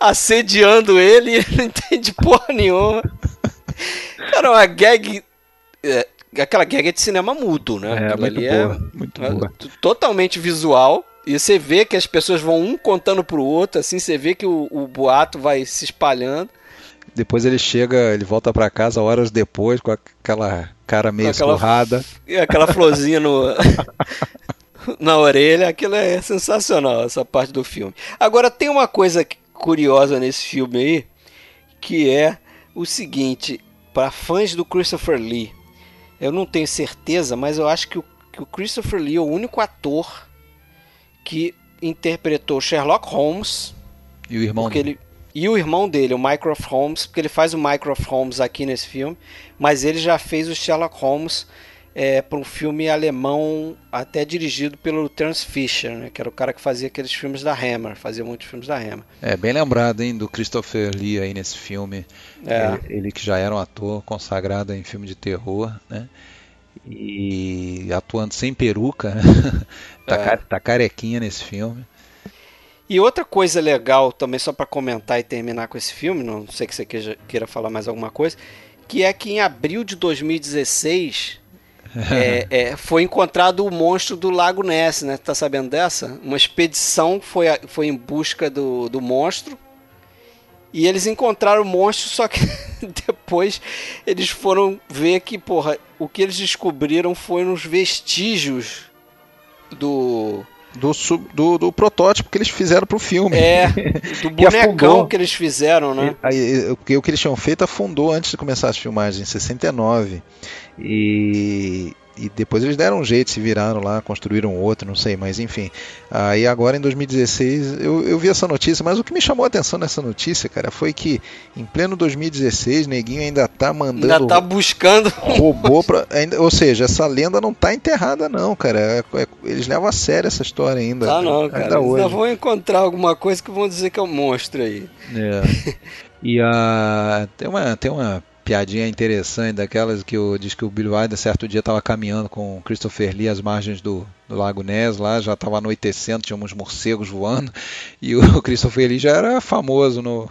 assediando ele e ele não entende porra nenhuma. Cara, uma gag. É, aquela gag é de cinema mudo, né? É, muito boa, é, muito boa. Totalmente visual. E você vê que as pessoas vão um contando pro outro, assim, você vê que o, o boato vai se espalhando. Depois ele chega, ele volta para casa horas depois com aquela cara meio aquela, escorrada. Aquela florzinha no, na orelha. Aquilo é sensacional, essa parte do filme. Agora, tem uma coisa curiosa nesse filme aí, que é o seguinte: para fãs do Christopher Lee, eu não tenho certeza, mas eu acho que o, que o Christopher Lee é o único ator que interpretou Sherlock Holmes e o irmão dele. Ele, e o irmão dele, o Mycroft Holmes, porque ele faz o Mycroft Holmes aqui nesse filme, mas ele já fez o Sherlock Holmes é, para um filme alemão, até dirigido pelo Terence Fisher, né, que era o cara que fazia aqueles filmes da Hammer, fazia muitos filmes da Hammer. É, bem lembrado, hein, do Christopher Lee aí nesse filme. É. Ele, ele, que já era um ator consagrado em filme de terror, né? E atuando sem peruca, né? tá, é. tá carequinha nesse filme. E outra coisa legal, também só para comentar e terminar com esse filme, não sei que você queira, queira falar mais alguma coisa, que é que em abril de 2016 é, é, foi encontrado o monstro do Lago Ness, né? Tá sabendo dessa? Uma expedição foi, foi em busca do, do monstro. E eles encontraram o monstro, só que depois eles foram ver que, porra, o que eles descobriram foi nos vestígios do. Do, sub, do, do protótipo que eles fizeram pro filme. É, do bonecão que, que eles fizeram, né? Aí, o que eles tinham feito afundou antes de começar as filmagens, em 69. E, e depois eles deram um jeito, se viraram lá, construíram outro, não sei, mas enfim. Aí agora em 2016 eu, eu vi essa notícia, mas o que me chamou a atenção nessa notícia, cara, foi que em pleno 2016, Neguinho ainda tá mandando. Ainda tá buscando. Robô pra. Ainda, ou seja, essa lenda não tá enterrada, não, cara. É, é, eles levam a sério essa história ainda. Tá não, cara. Ainda, ainda vão encontrar alguma coisa que vão dizer que é um monstro aí. É. e a. Tem uma. Tem uma piadinha interessante daquelas que o, diz que o Bill Wilder certo dia estava caminhando com o Christopher Lee às margens do, do Lago Ness lá, já estava anoitecendo, tinha uns morcegos voando e o Christopher Lee já era famoso no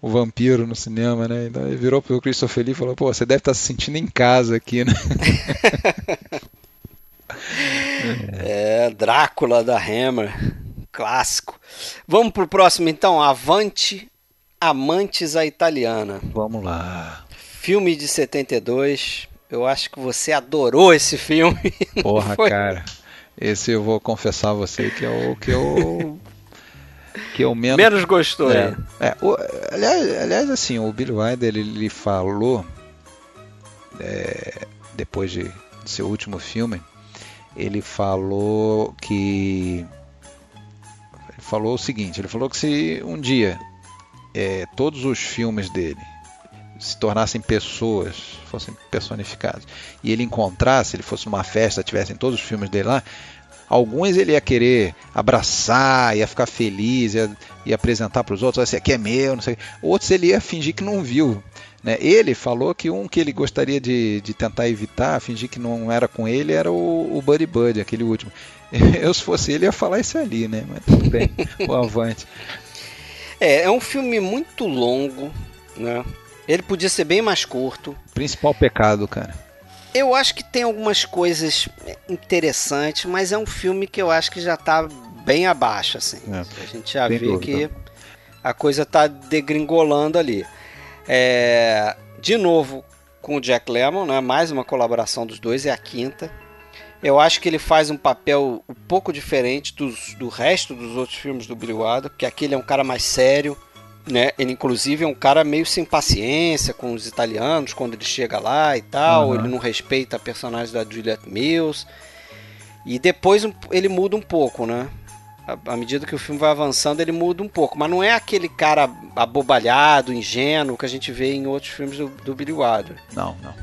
o vampiro no cinema, né? Então ele virou pro Christopher Lee e falou: "Pô, você deve estar tá se sentindo em casa aqui, né?" é, Drácula da Hammer, clássico. Vamos pro próximo então, Avante Amantes a Italiana. Vamos lá. Filme de 72. Eu acho que você adorou esse filme. Porra, cara. Esse eu vou confessar a você que é o que eu. que eu menos. Menos gostou, é. é o, aliás, aliás, assim, o Billy Wilder ele, ele falou. É, depois de, de seu último filme, ele falou que. Ele falou o seguinte: ele falou que se um dia é, todos os filmes dele se tornassem pessoas, fossem personificados, e ele encontrasse, ele fosse numa festa, tivessem todos os filmes dele lá, alguns ele ia querer abraçar, ia ficar feliz, ia, ia apresentar para os outros, esse aqui é meu, não sei. Outros ele ia fingir que não viu. Né? Ele falou que um que ele gostaria de, de tentar evitar, fingir que não era com ele, era o, o Buddy Buddy, aquele último. Eu, se fosse ele, ia falar isso ali, né? Mas tudo bem, o avante. É, é um filme muito longo, né? Ele podia ser bem mais curto. Principal pecado, cara. Eu acho que tem algumas coisas interessantes, mas é um filme que eu acho que já tá bem abaixo, assim. É, a gente já vê dúvida. que a coisa tá degringolando ali. É, de novo, com o Jack Lemmon, né? mais uma colaboração dos dois, é a quinta. Eu acho que ele faz um papel um pouco diferente dos, do resto dos outros filmes do Billy Wilder, porque aquele é um cara mais sério, né? Ele inclusive é um cara meio sem paciência com os italianos quando ele chega lá e tal. Uhum. Ele não respeita a personagem da Juliette Mills. E depois ele muda um pouco, né? À medida que o filme vai avançando, ele muda um pouco. Mas não é aquele cara abobalhado, ingênuo que a gente vê em outros filmes do, do Billy Wilder. Não, não.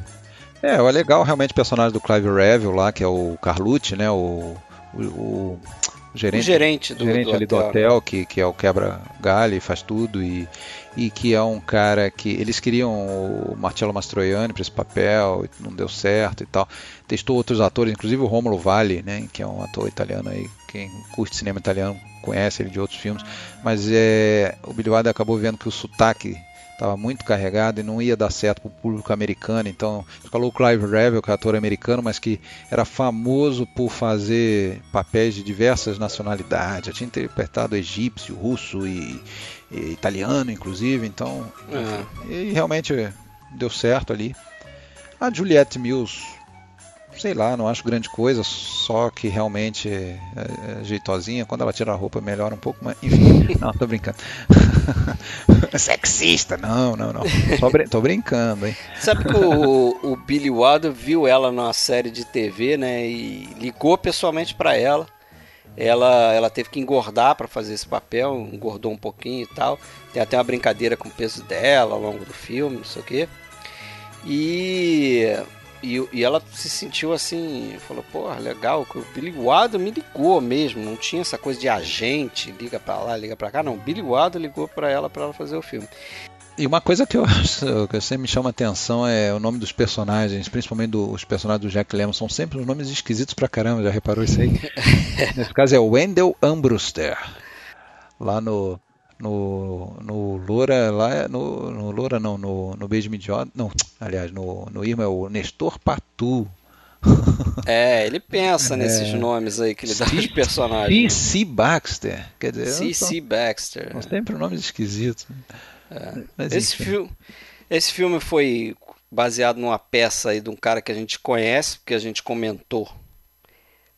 É, é legal realmente o personagem do Clive Revill lá, que é o Carlucci, né? O, o, o gerente, o gerente do, gerente do ali hotel. do hotel, que, que é o quebra-galho e faz tudo, e, e que é um cara que. Eles queriam o Marcello Mastroianni para esse papel, não deu certo e tal. Testou outros atores, inclusive o Romulo Valli, né, que é um ator italiano aí, quem curte cinema italiano conhece ele de outros filmes, mas é, o Billy Wilder acabou vendo que o sotaque estava muito carregado e não ia dar certo para o público americano. Então, falou o Clive Revel, que é ator americano, mas que era famoso por fazer papéis de diversas nacionalidades. Já tinha interpretado egípcio, russo e, e italiano, inclusive. Então, uhum. e realmente deu certo ali. A Juliette Mills sei lá, não acho grande coisa, só que realmente é, é jeitosinha. Quando ela tira a roupa melhora um pouco, mas enfim, não, tô brincando. Sexista, não, não, não. Brin tô brincando, hein. Sabe que o, o Billy Wilder viu ela numa série de TV, né, e ligou pessoalmente para ela. Ela, ela teve que engordar para fazer esse papel, engordou um pouquinho e tal. Tem até uma brincadeira com o peso dela ao longo do filme, não sei o quê. E e, e ela se sentiu assim, falou, porra, legal, o Billy Wilder me ligou mesmo, não tinha essa coisa de agente, liga para lá, liga para cá, não, Billy Wilder ligou para ela para ela fazer o filme. E uma coisa que eu acho que sempre me chama atenção é o nome dos personagens, principalmente do, os personagens do Jack Lemmon, são sempre os nomes esquisitos pra caramba, já reparou isso aí? Nesse caso é Wendell Ambruster, lá no no, no Loura lá no, no Loura não no, no Beijo Idiota não aliás no, no Irma é o Nestor Patu é ele pensa é, nesses nomes aí que ele dá aos personagens C.C. Baxter quer dizer C.C. Baxter são sempre nomes esquisitos né? é. esse filme esse filme foi baseado numa peça aí de um cara que a gente conhece porque a gente comentou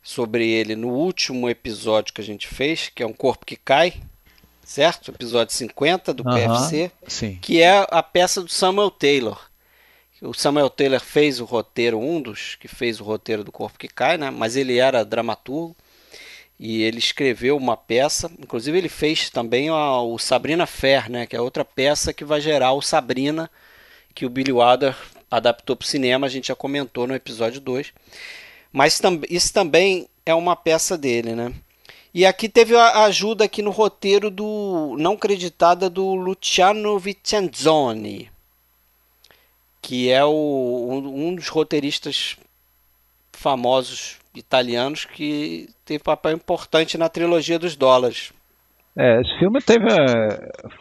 sobre ele no último episódio que a gente fez que é um corpo que cai certo? Episódio 50 do PFC, sim. que é a peça do Samuel Taylor. O Samuel Taylor fez o roteiro, um dos que fez o roteiro do Corpo que Cai, né? mas ele era dramaturgo e ele escreveu uma peça, inclusive ele fez também o Sabrina Fair, né? que é outra peça que vai gerar o Sabrina, que o Billy Wilder adaptou para o cinema, a gente já comentou no episódio 2. Mas isso também é uma peça dele, né? E aqui teve a ajuda aqui no roteiro do não creditada do Luciano Vicenzoni, que é o, um, dos roteiristas famosos italianos que teve papel importante na trilogia dos dólares. É, esse filme teve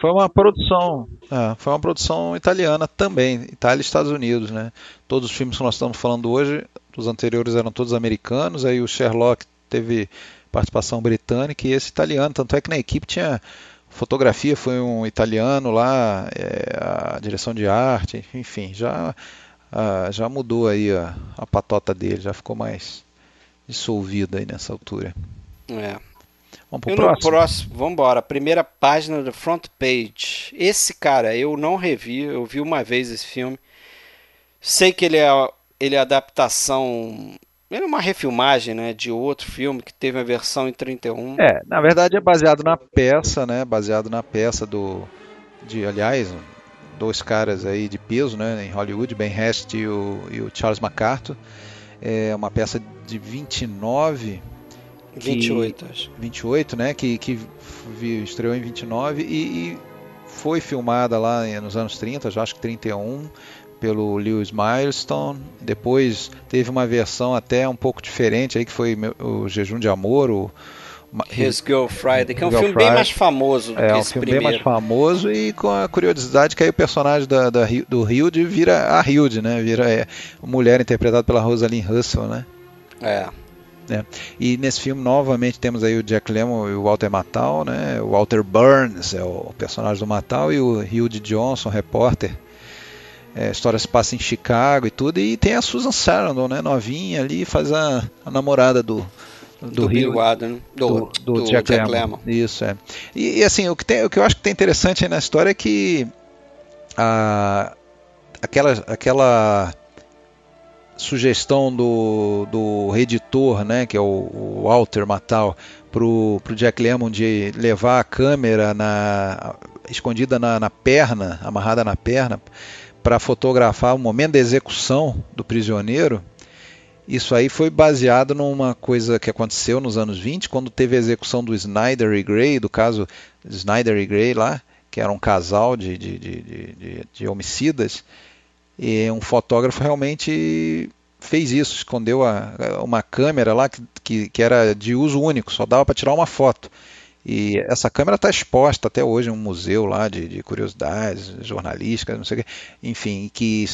foi uma produção, é, foi uma produção italiana também, Itália e Estados Unidos, né? Todos os filmes que nós estamos falando hoje, os anteriores eram todos americanos, aí o Sherlock teve participação britânica e esse italiano, tanto é que na equipe tinha fotografia foi um italiano lá, é, a direção de arte, enfim, já a, já mudou aí a, a patota dele, já ficou mais dissolvida aí nessa altura. É, Vamos pro e próximo? próximo, vamos embora. Primeira página do front page. Esse cara eu não revi, eu vi uma vez esse filme. Sei que ele é, ele é adaptação. Ele é uma refilmagem né, de outro filme que teve a versão em 31. É, na verdade é baseado na peça, né? Baseado na peça do. De, aliás, dois caras aí de peso né, em Hollywood, Ben Hest e o, e o Charles MacArthur. É uma peça de 29 28, acho. 28, né? Que, que estreou em 29 e, e foi filmada lá nos anos 30, já acho que 31, pelo Lewis Milestone. Depois teve uma versão até um pouco diferente aí que foi o Jejum de Amor, o His Girl Friday, que é um filme Friday. bem mais famoso do é, que um esse filme primeiro. bem mais famoso e com a curiosidade que aí o personagem da, da do Hilde vira a Hilde, né? Vira é, mulher interpretada pela Rosalind Russell, né? É. Né? E nesse filme novamente temos aí o Jack Lemmon e o Walter Matthau, né? O Walter Burns é o personagem do Matthau e o Hugh Johnson, repórter. É, a história se passa em Chicago e tudo e tem a Susan Sarandon, né? Novinha ali, faz a, a namorada do do, do Bill Wadden, do, do, do, do Jack, Jack Lemmon. Isso é. E, e, assim o que tem, o que eu acho que tem interessante aí na história é que a aquela aquela sugestão do, do editor, né, que é o, o Walter Matthau, para o Jack Lemmon de levar a câmera na, escondida na, na perna, amarrada na perna, para fotografar o momento da execução do prisioneiro. Isso aí foi baseado numa coisa que aconteceu nos anos 20, quando teve a execução do Snyder e Gray, do caso Snyder e Gray lá, que era um casal de, de, de, de, de homicidas e um fotógrafo realmente fez isso, escondeu a, uma câmera lá que, que, que era de uso único, só dava para tirar uma foto. E essa câmera está exposta até hoje em um museu lá de, de curiosidades jornalísticas, não sei o que, enfim, que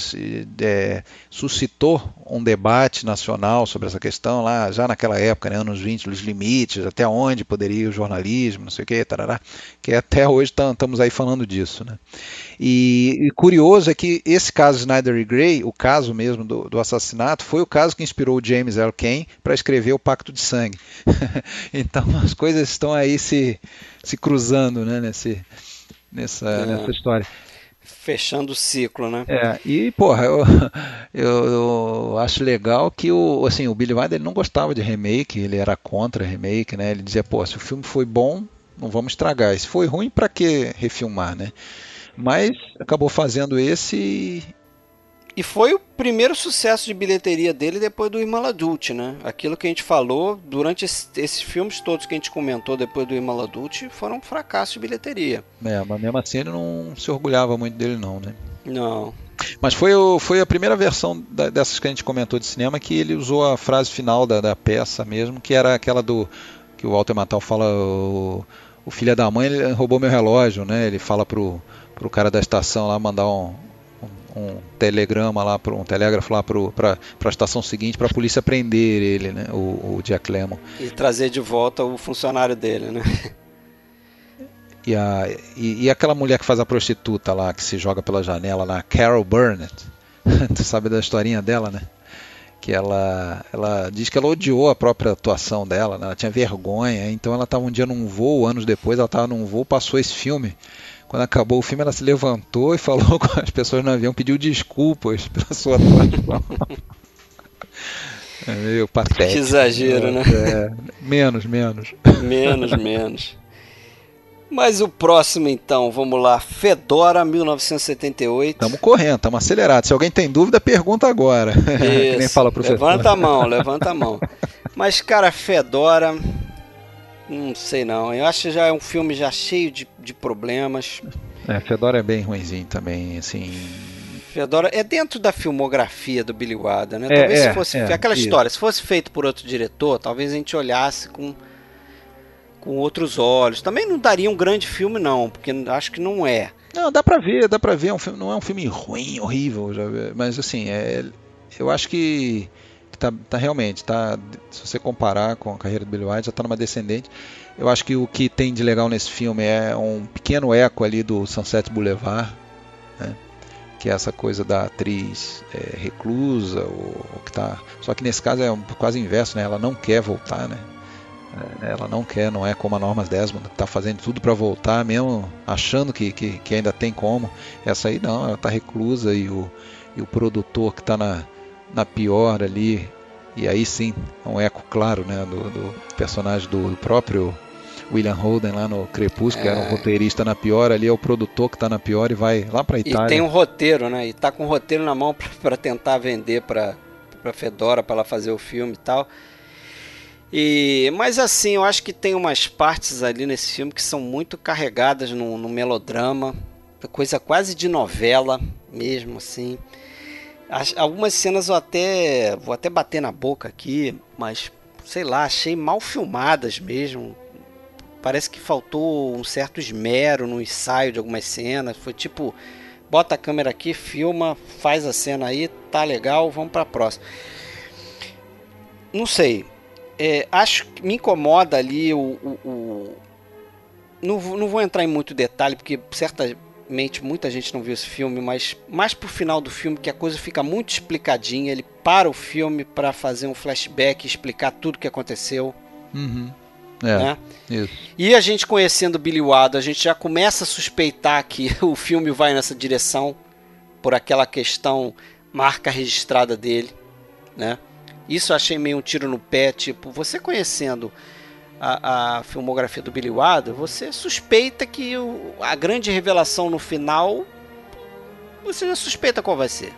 é, suscitou um debate nacional sobre essa questão lá, já naquela época, né, anos 20, os limites, até onde poderia o jornalismo, não sei o que, tarará, que até hoje estamos aí falando disso. Né. E, e, curioso é que esse caso Snyder e Gray, o caso mesmo do, do assassinato, foi o caso que inspirou o James L. Kane para escrever o Pacto de Sangue. então as coisas estão aí se se, cruzando né, nesse, nessa, é. nessa história. Fechando o ciclo, né? É, e, porra, eu, eu, eu, acho legal que o, assim, o Billy Wilder não gostava de remake, ele era contra remake, né? Ele dizia, pô, se o filme foi bom, não vamos estragar. Se foi ruim, para que refilmar, né? Mas acabou fazendo esse e foi o primeiro sucesso de bilheteria dele depois do Irmão Adult, né? Aquilo que a gente falou durante esse, esses filmes todos que a gente comentou depois do Irmão Adult foram um fracasso de bilheteria. É, mas mesmo assim ele não se orgulhava muito dele não, né? Não. Mas foi, o, foi a primeira versão da, dessas que a gente comentou de cinema que ele usou a frase final da, da peça mesmo, que era aquela do que o Walter Matthau fala o, o filho da mãe roubou meu relógio, né? Ele fala pro, pro cara da estação lá mandar um, um telegrama lá, um telégrafo lá para a estação seguinte para a polícia prender ele, né, o, o, Jack Lemmon. E trazer de volta o funcionário dele, né? E, a, e, e, aquela mulher que faz a prostituta lá, que se joga pela janela lá, Carol Burnett. tu sabe da historinha dela, né? Que ela, ela diz que ela odiou a própria atuação dela, né? ela tinha vergonha, então ela estava um dia num voo, anos depois ela estava num voo, passou esse filme quando acabou o filme, ela se levantou e falou com as pessoas no avião, pediu desculpas pela sua atuação. é meio patético. Que exagero, né? É, menos, menos. Menos, menos. Mas o próximo então, vamos lá, Fedora 1978. Estamos correndo, estamos acelerados. Se alguém tem dúvida, pergunta agora. Isso. Nem fala professor. Levanta a mão, levanta a mão. Mas cara, Fedora, não sei não. Eu acho que já é um filme já cheio de, de problemas. É, Fedora é bem ruimzinho também, assim. Fedora é dentro da filmografia do Billy Wilder, né? É, Talvez é, se fosse é, aquela história, se fosse feito por outro diretor, talvez a gente olhasse com com outros olhos. Também não daria um grande filme não, porque acho que não é. Não, dá pra ver, dá pra ver. É um filme, não é um filme ruim, horrível, já, mas assim, é, eu acho que tá, tá realmente, tá, se você comparar com a carreira do Billy Wilder, já tá numa descendente. Eu acho que o que tem de legal nesse filme é um pequeno eco ali do Sunset Boulevard, né? que é essa coisa da atriz é, reclusa, ou, ou que tá, só que nesse caso é um, quase inverso, né? Ela não quer voltar, né? É, Ela não quer, não é como a Norma Desmond, está fazendo tudo para voltar, mesmo achando que, que, que, ainda tem como. Essa aí não, ela está reclusa e o, e o produtor que está na, na pior ali, e aí sim, é um eco claro né, do, do personagem do, próprio William Holden lá no Crepúsculo, é. que era um roteirista na pior, ali é o produtor que está na pior e vai lá para Itália. E tem um roteiro, né? E tá com o roteiro na mão para tentar vender para Fedora, para ela fazer o filme e tal. E, mas assim, eu acho que tem umas partes ali nesse filme que são muito carregadas no, no melodrama, coisa quase de novela mesmo, assim. As, algumas cenas eu até vou até bater na boca aqui, mas sei lá, achei mal filmadas mesmo. Parece que faltou um certo esmero no ensaio de algumas cenas. Foi tipo, bota a câmera aqui, filma, faz a cena aí, tá legal, vamos para próxima. Não sei, é, acho que me incomoda ali o. o, o... Não, não, vou entrar em muito detalhe, porque muita gente não viu esse filme, mas mais pro final do filme que a coisa fica muito explicadinha. Ele para o filme para fazer um flashback, explicar tudo o que aconteceu. Uhum. É, né? E a gente conhecendo Billy Wilder, a gente já começa a suspeitar que o filme vai nessa direção por aquela questão marca registrada dele, né? Isso eu achei meio um tiro no pé, tipo, você conhecendo a, a filmografia do Billy Wilder, você suspeita que o, a grande revelação no final, você já suspeita qual vai ser.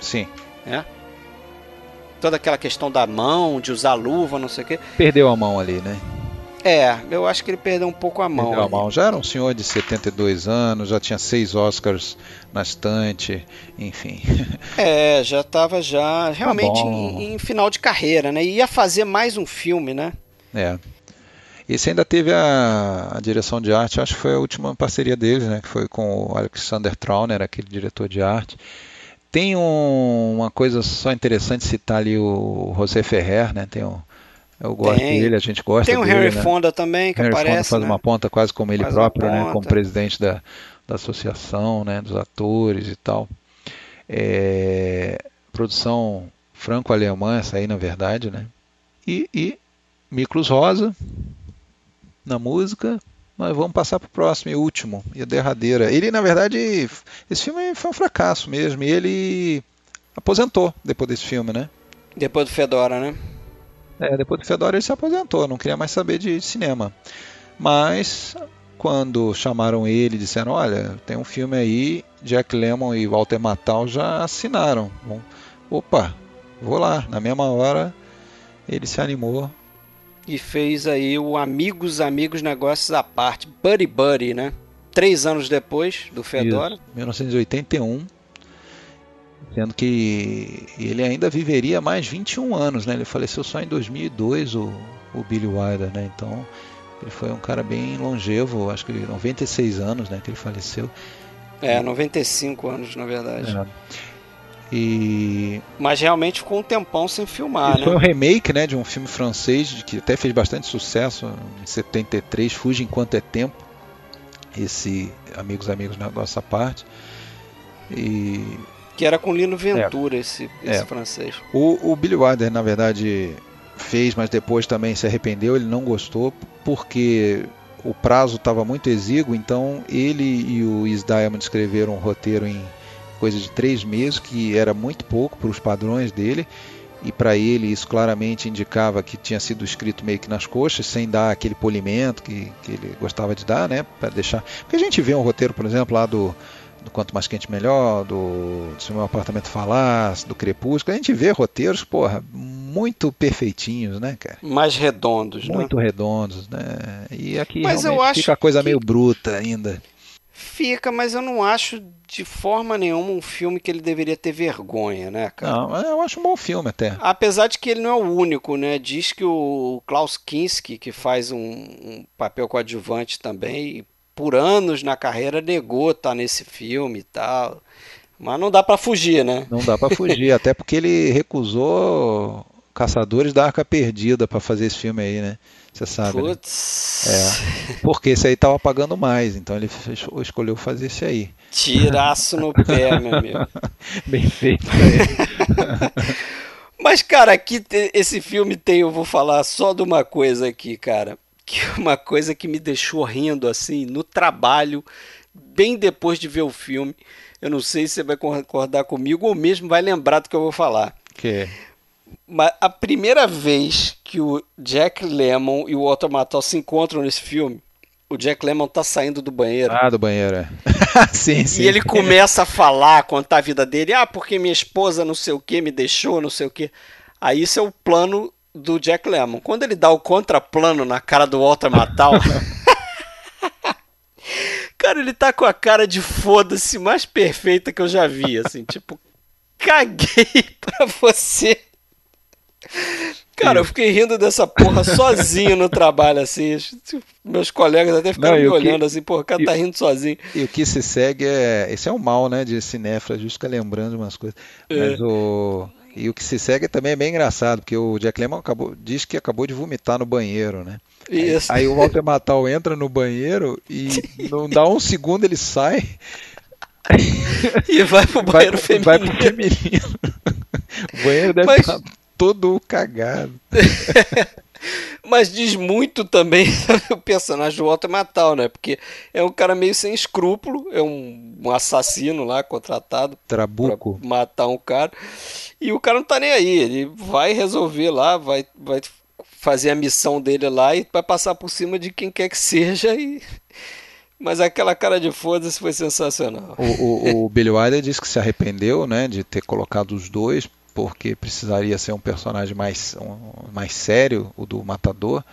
Sim. É? Toda aquela questão da mão, de usar luva, não sei o quê. Perdeu a mão ali, né? É, eu acho que ele perdeu um pouco a mão. Perdeu a mão. Já era um senhor de 72 anos, já tinha seis Oscars na estante, enfim. É, já estava já realmente tá em, em, final de carreira, né? E ia fazer mais um filme, né? É. Esse ainda teve a, a, direção de arte, acho que foi a última parceria deles, né? Que foi com o Alexander Trauner, aquele diretor de arte. Tem um, uma coisa só interessante citar ali o José Ferrer, né? Tem um, eu gosto tem. dele, a gente gosta Tem o dele, Henry né? Fonda também, que Henry aparece. Fonda faz né? uma ponta quase como ele Faz próprio, né? Como presidente da, da associação, né? Dos atores e tal. É, produção franco-alemã, essa aí na verdade, né? E, e Miklos Rosa na música. Mas vamos passar para o próximo e último, e a derradeira. Ele, na verdade, esse filme foi um fracasso mesmo. E ele aposentou depois desse filme, né? Depois do Fedora, né? É, depois do Fedora ele se aposentou, não queria mais saber de cinema. Mas quando chamaram ele, disseram: Olha, tem um filme aí, Jack Lemmon e Walter Matthau já assinaram. Bom, opa, vou lá. Na mesma hora ele se animou. E fez aí o Amigos, Amigos, Negócios à Parte, Buddy Buddy, né? Três anos depois do Fedora. Isso, 1981. Sendo que ele ainda viveria mais 21 anos, né? Ele faleceu só em 2002, o, o Billy Wilder, né? Então, ele foi um cara bem longevo, acho que 96 anos, né? Que ele faleceu. É, 95 anos, na verdade. É. E... Mas realmente ficou um tempão sem filmar, Isso né? foi um remake né, de um filme francês que até fez bastante sucesso em 73, Fuge Enquanto é Tempo. Esse Amigos, Amigos, Negócio à Parte. E que era com Lino Ventura, é. esse, esse é. francês. O, o, Billy Wilder, na verdade, fez, mas depois também se arrependeu. Ele não gostou porque o prazo estava muito exíguo, então ele e o Is Diamond escreveram um roteiro em coisa de três meses, que era muito pouco para os padrões dele e para ele isso claramente indicava que tinha sido escrito meio que nas coxas, sem dar aquele polimento que, que ele gostava de dar, né? Para deixar. Porque a gente vê um roteiro, por exemplo, lá do, do Quanto Mais Quente Melhor, do Se o Meu Apartamento Falasse, do Crepúsculo, a gente vê roteiros, porra, muito perfeitinhos, né, cara? Mais redondos, muito né? Muito redondos, né? E aqui Mas eu acho fica a coisa que... meio bruta ainda. Fica, mas eu não acho de forma nenhuma um filme que ele deveria ter vergonha, né, cara? Não, eu acho um bom filme até. Apesar de que ele não é o único, né? Diz que o Klaus Kinski, que faz um, um papel coadjuvante também, por anos na carreira negou estar tá nesse filme e tal. Mas não dá para fugir, né? Não dá para fugir, até porque ele recusou Caçadores da Arca Perdida para fazer esse filme aí, né? Você sabe. Né? É. Porque esse aí tava pagando mais, então ele escolheu fazer esse aí. Tiraço no pé, meu amigo. Bem feito. Mas, cara, aqui esse filme tem, eu vou falar só de uma coisa aqui, cara. Que é uma coisa que me deixou rindo assim no trabalho, bem depois de ver o filme. Eu não sei se você vai concordar comigo ou mesmo vai lembrar do que eu vou falar. Que? Mas a primeira vez que o Jack Lemmon e o Walter Matthau se encontram nesse filme, o Jack Lemmon tá saindo do banheiro. Ah, do banheiro, é. sim, sim. E ele começa a falar, contar a vida dele. Ah, porque minha esposa não sei o que me deixou, não sei o que. Aí isso é o plano do Jack Lemmon. Quando ele dá o contraplano na cara do Walter Matthau... cara, ele tá com a cara de foda-se mais perfeita que eu já vi, assim, tipo... Caguei pra você. Cara, eu fiquei rindo dessa porra sozinho no trabalho, assim. Meus colegas até ficaram Não, me olhando que... assim, porra, o cara tá rindo sozinho. E o que se segue é. Esse é o mal, né, de cinéfilo, justo ficar lembrando de umas coisas. É. Mas o. E o que se segue também é bem engraçado, porque o Jack Lemmon acabou, diz que acabou de vomitar no banheiro, né? Isso. Aí, aí o Walter Matthau entra no banheiro e não dá um segundo ele sai. e vai pro banheiro vai, feminino. Vai pro feminino. O banheiro deve Mas... estar todo cagado. Mas diz muito também o personagem do Walter Matthau, né? Porque é um cara meio sem escrúpulo, é um, um assassino lá contratado Trabuco. pra matar um cara. E o cara não tá nem aí, ele vai resolver lá, vai, vai fazer a missão dele lá e vai passar por cima de quem quer que seja e mas aquela cara de foda-se foi sensacional. O, o, o Billy Wilder disse que se arrependeu, né, de ter colocado os dois, porque precisaria ser um personagem mais, um, mais sério, o do Matador.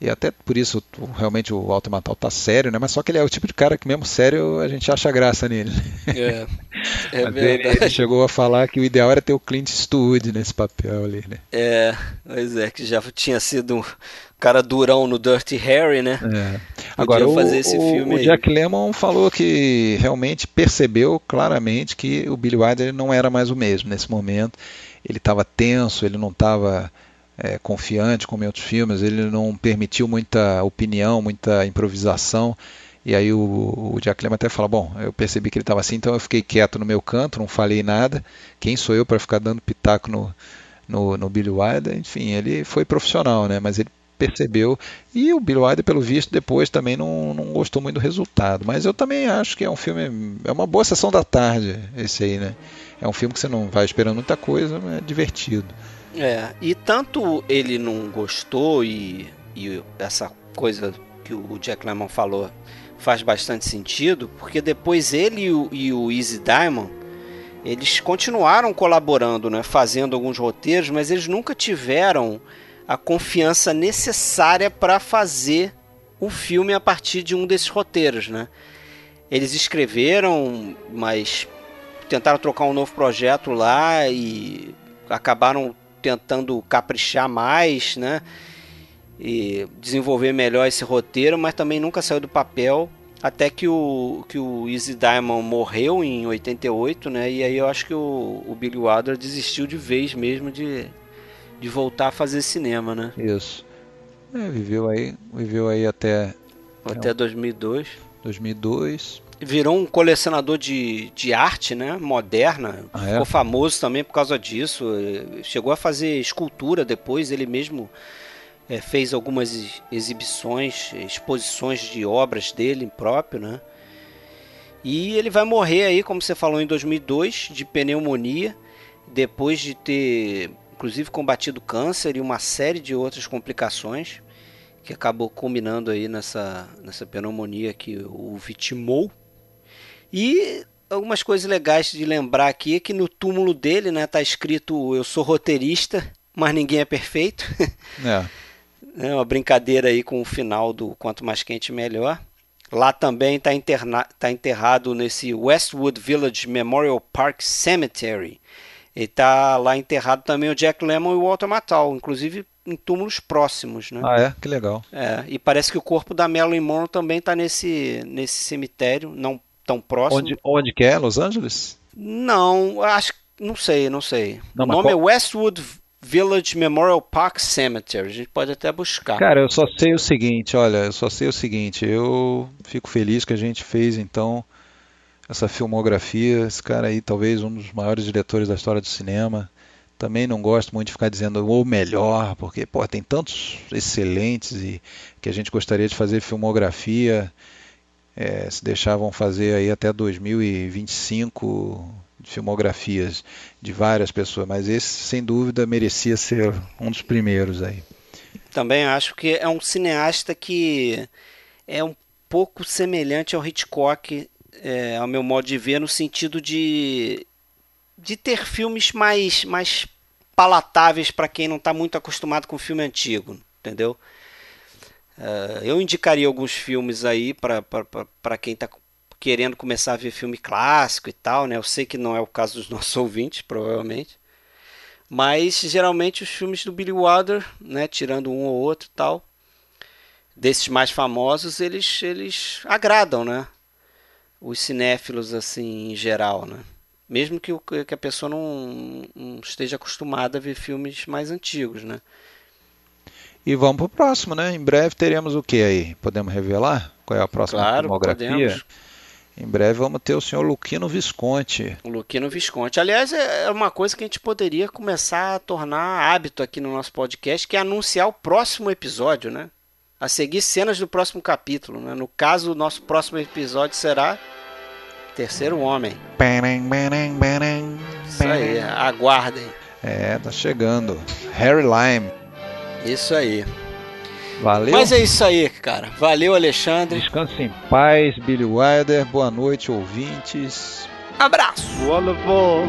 E até por isso realmente o Walter Matthau tá sério, né? Mas só que ele é o tipo de cara que mesmo sério a gente acha graça nele. É, é verdade. Ele chegou a falar que o ideal era ter o Clint Eastwood nesse papel ali, né? É, pois é, que já tinha sido cara durão no Dirty Harry, né? É. Agora, o, fazer esse o, filme o Jack Lemmon falou que realmente percebeu claramente que o Billy Wilder não era mais o mesmo nesse momento. Ele estava tenso, ele não estava é, confiante como em outros filmes, ele não permitiu muita opinião, muita improvisação. E aí o, o Jack Lemmon até fala, bom, eu percebi que ele estava assim, então eu fiquei quieto no meu canto, não falei nada. Quem sou eu para ficar dando pitaco no, no, no Billy Wilder? Enfim, ele foi profissional, né? Mas ele percebeu. E o Billy Wilder, pelo visto, depois também não, não gostou muito do resultado. Mas eu também acho que é um filme, é uma boa sessão da tarde esse aí, né? É um filme que você não vai esperando muita coisa, mas é divertido. É, e tanto ele não gostou e, e essa coisa que o Jack Lemmon falou faz bastante sentido, porque depois ele e o, e o Easy Diamond eles continuaram colaborando, né, fazendo alguns roteiros, mas eles nunca tiveram a confiança necessária para fazer o filme a partir de um desses roteiros, né? Eles escreveram, mas tentaram trocar um novo projeto lá e acabaram tentando caprichar mais, né? E desenvolver melhor esse roteiro, mas também nunca saiu do papel. Até que o, que o Easy Diamond morreu em 88, né? E aí eu acho que o, o Billy Wilder desistiu de vez mesmo de, de voltar a fazer cinema, né? Isso. É, viveu aí, viveu aí até até 2002. 2002 virou um colecionador de, de arte, né? Moderna. Ah, é? Ficou famoso também por causa disso. Chegou a fazer escultura depois, ele mesmo é, fez algumas exibições, exposições de obras dele próprio, né? E ele vai morrer aí, como você falou, em 2002 de pneumonia, depois de ter, inclusive, combatido câncer e uma série de outras complicações que acabou culminando aí nessa, nessa pneumonia que o vitimou. E algumas coisas legais de lembrar aqui é que no túmulo dele, né, tá escrito eu sou roteirista, mas ninguém é perfeito. É. é uma brincadeira aí com o final do quanto mais quente melhor. Lá também está tá enterrado nesse Westwood Village Memorial Park Cemetery. E está lá enterrado também o Jack Lemmon e o Walter Matthau, inclusive em túmulos próximos, né? Ah, é? Que legal. É, e parece que o corpo da Marilyn Monroe também está nesse, nesse cemitério, não tão próximo. Onde, onde que é? Los Angeles? Não, acho não sei, não sei. Não, o nome qual... é Westwood Village Memorial Park Cemetery. A gente pode até buscar. Cara, eu só sei o seguinte, olha, eu só sei o seguinte, eu fico feliz que a gente fez então essa filmografia, esse cara aí talvez um dos maiores diretores da história do cinema. Também não gosto muito de ficar dizendo o melhor, porque pô, tem tantos excelentes e que a gente gostaria de fazer filmografia. É, se deixavam fazer aí até 2025 filmografias de várias pessoas, mas esse sem dúvida merecia ser um dos primeiros aí. Também acho que é um cineasta que é um pouco semelhante ao Hitchcock, é, ao meu modo de ver, no sentido de, de ter filmes mais, mais palatáveis para quem não está muito acostumado com filme antigo, entendeu? Uh, eu indicaria alguns filmes aí para quem está querendo começar a ver filme clássico e tal, né? Eu sei que não é o caso dos nossos ouvintes, provavelmente. Mas geralmente os filmes do Billy Wilder, né, tirando um ou outro tal, desses mais famosos, eles eles agradam, né? Os cinéfilos assim em geral, né? Mesmo que, o, que a pessoa não, não esteja acostumada a ver filmes mais antigos, né? E vamos para o próximo, né? Em breve teremos o que aí? Podemos revelar? Qual é a próxima claro, filmografia? Podemos. Em breve vamos ter o senhor Luquino Visconti. O Luquino Visconti. Aliás, é uma coisa que a gente poderia começar a tornar hábito aqui no nosso podcast, que é anunciar o próximo episódio, né? A seguir cenas do próximo capítulo. Né? No caso, o nosso próximo episódio será Terceiro Homem. Isso aí, aguardem. É, tá chegando. Harry Lime. Isso aí. Valeu. Mas é isso aí, cara. Valeu, Alexandre. Descanse em paz, Billy Wilder. Boa noite, ouvintes. Abraço. Wonderful.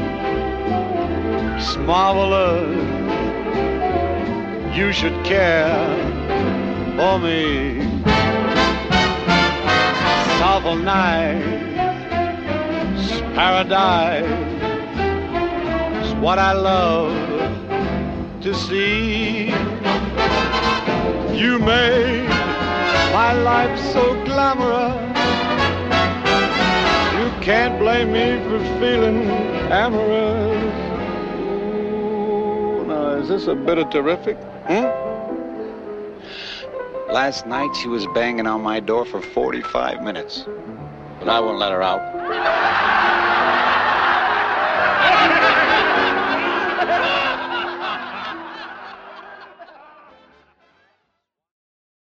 Marvelous. You should care for me. Soulful nights, Paradise. is what I love to see. You made my life so glamorous. You can't blame me for feeling amorous. Now, is this a bit of terrific? Hmm? Last night she was banging on my door for 45 minutes, but I won't let her out.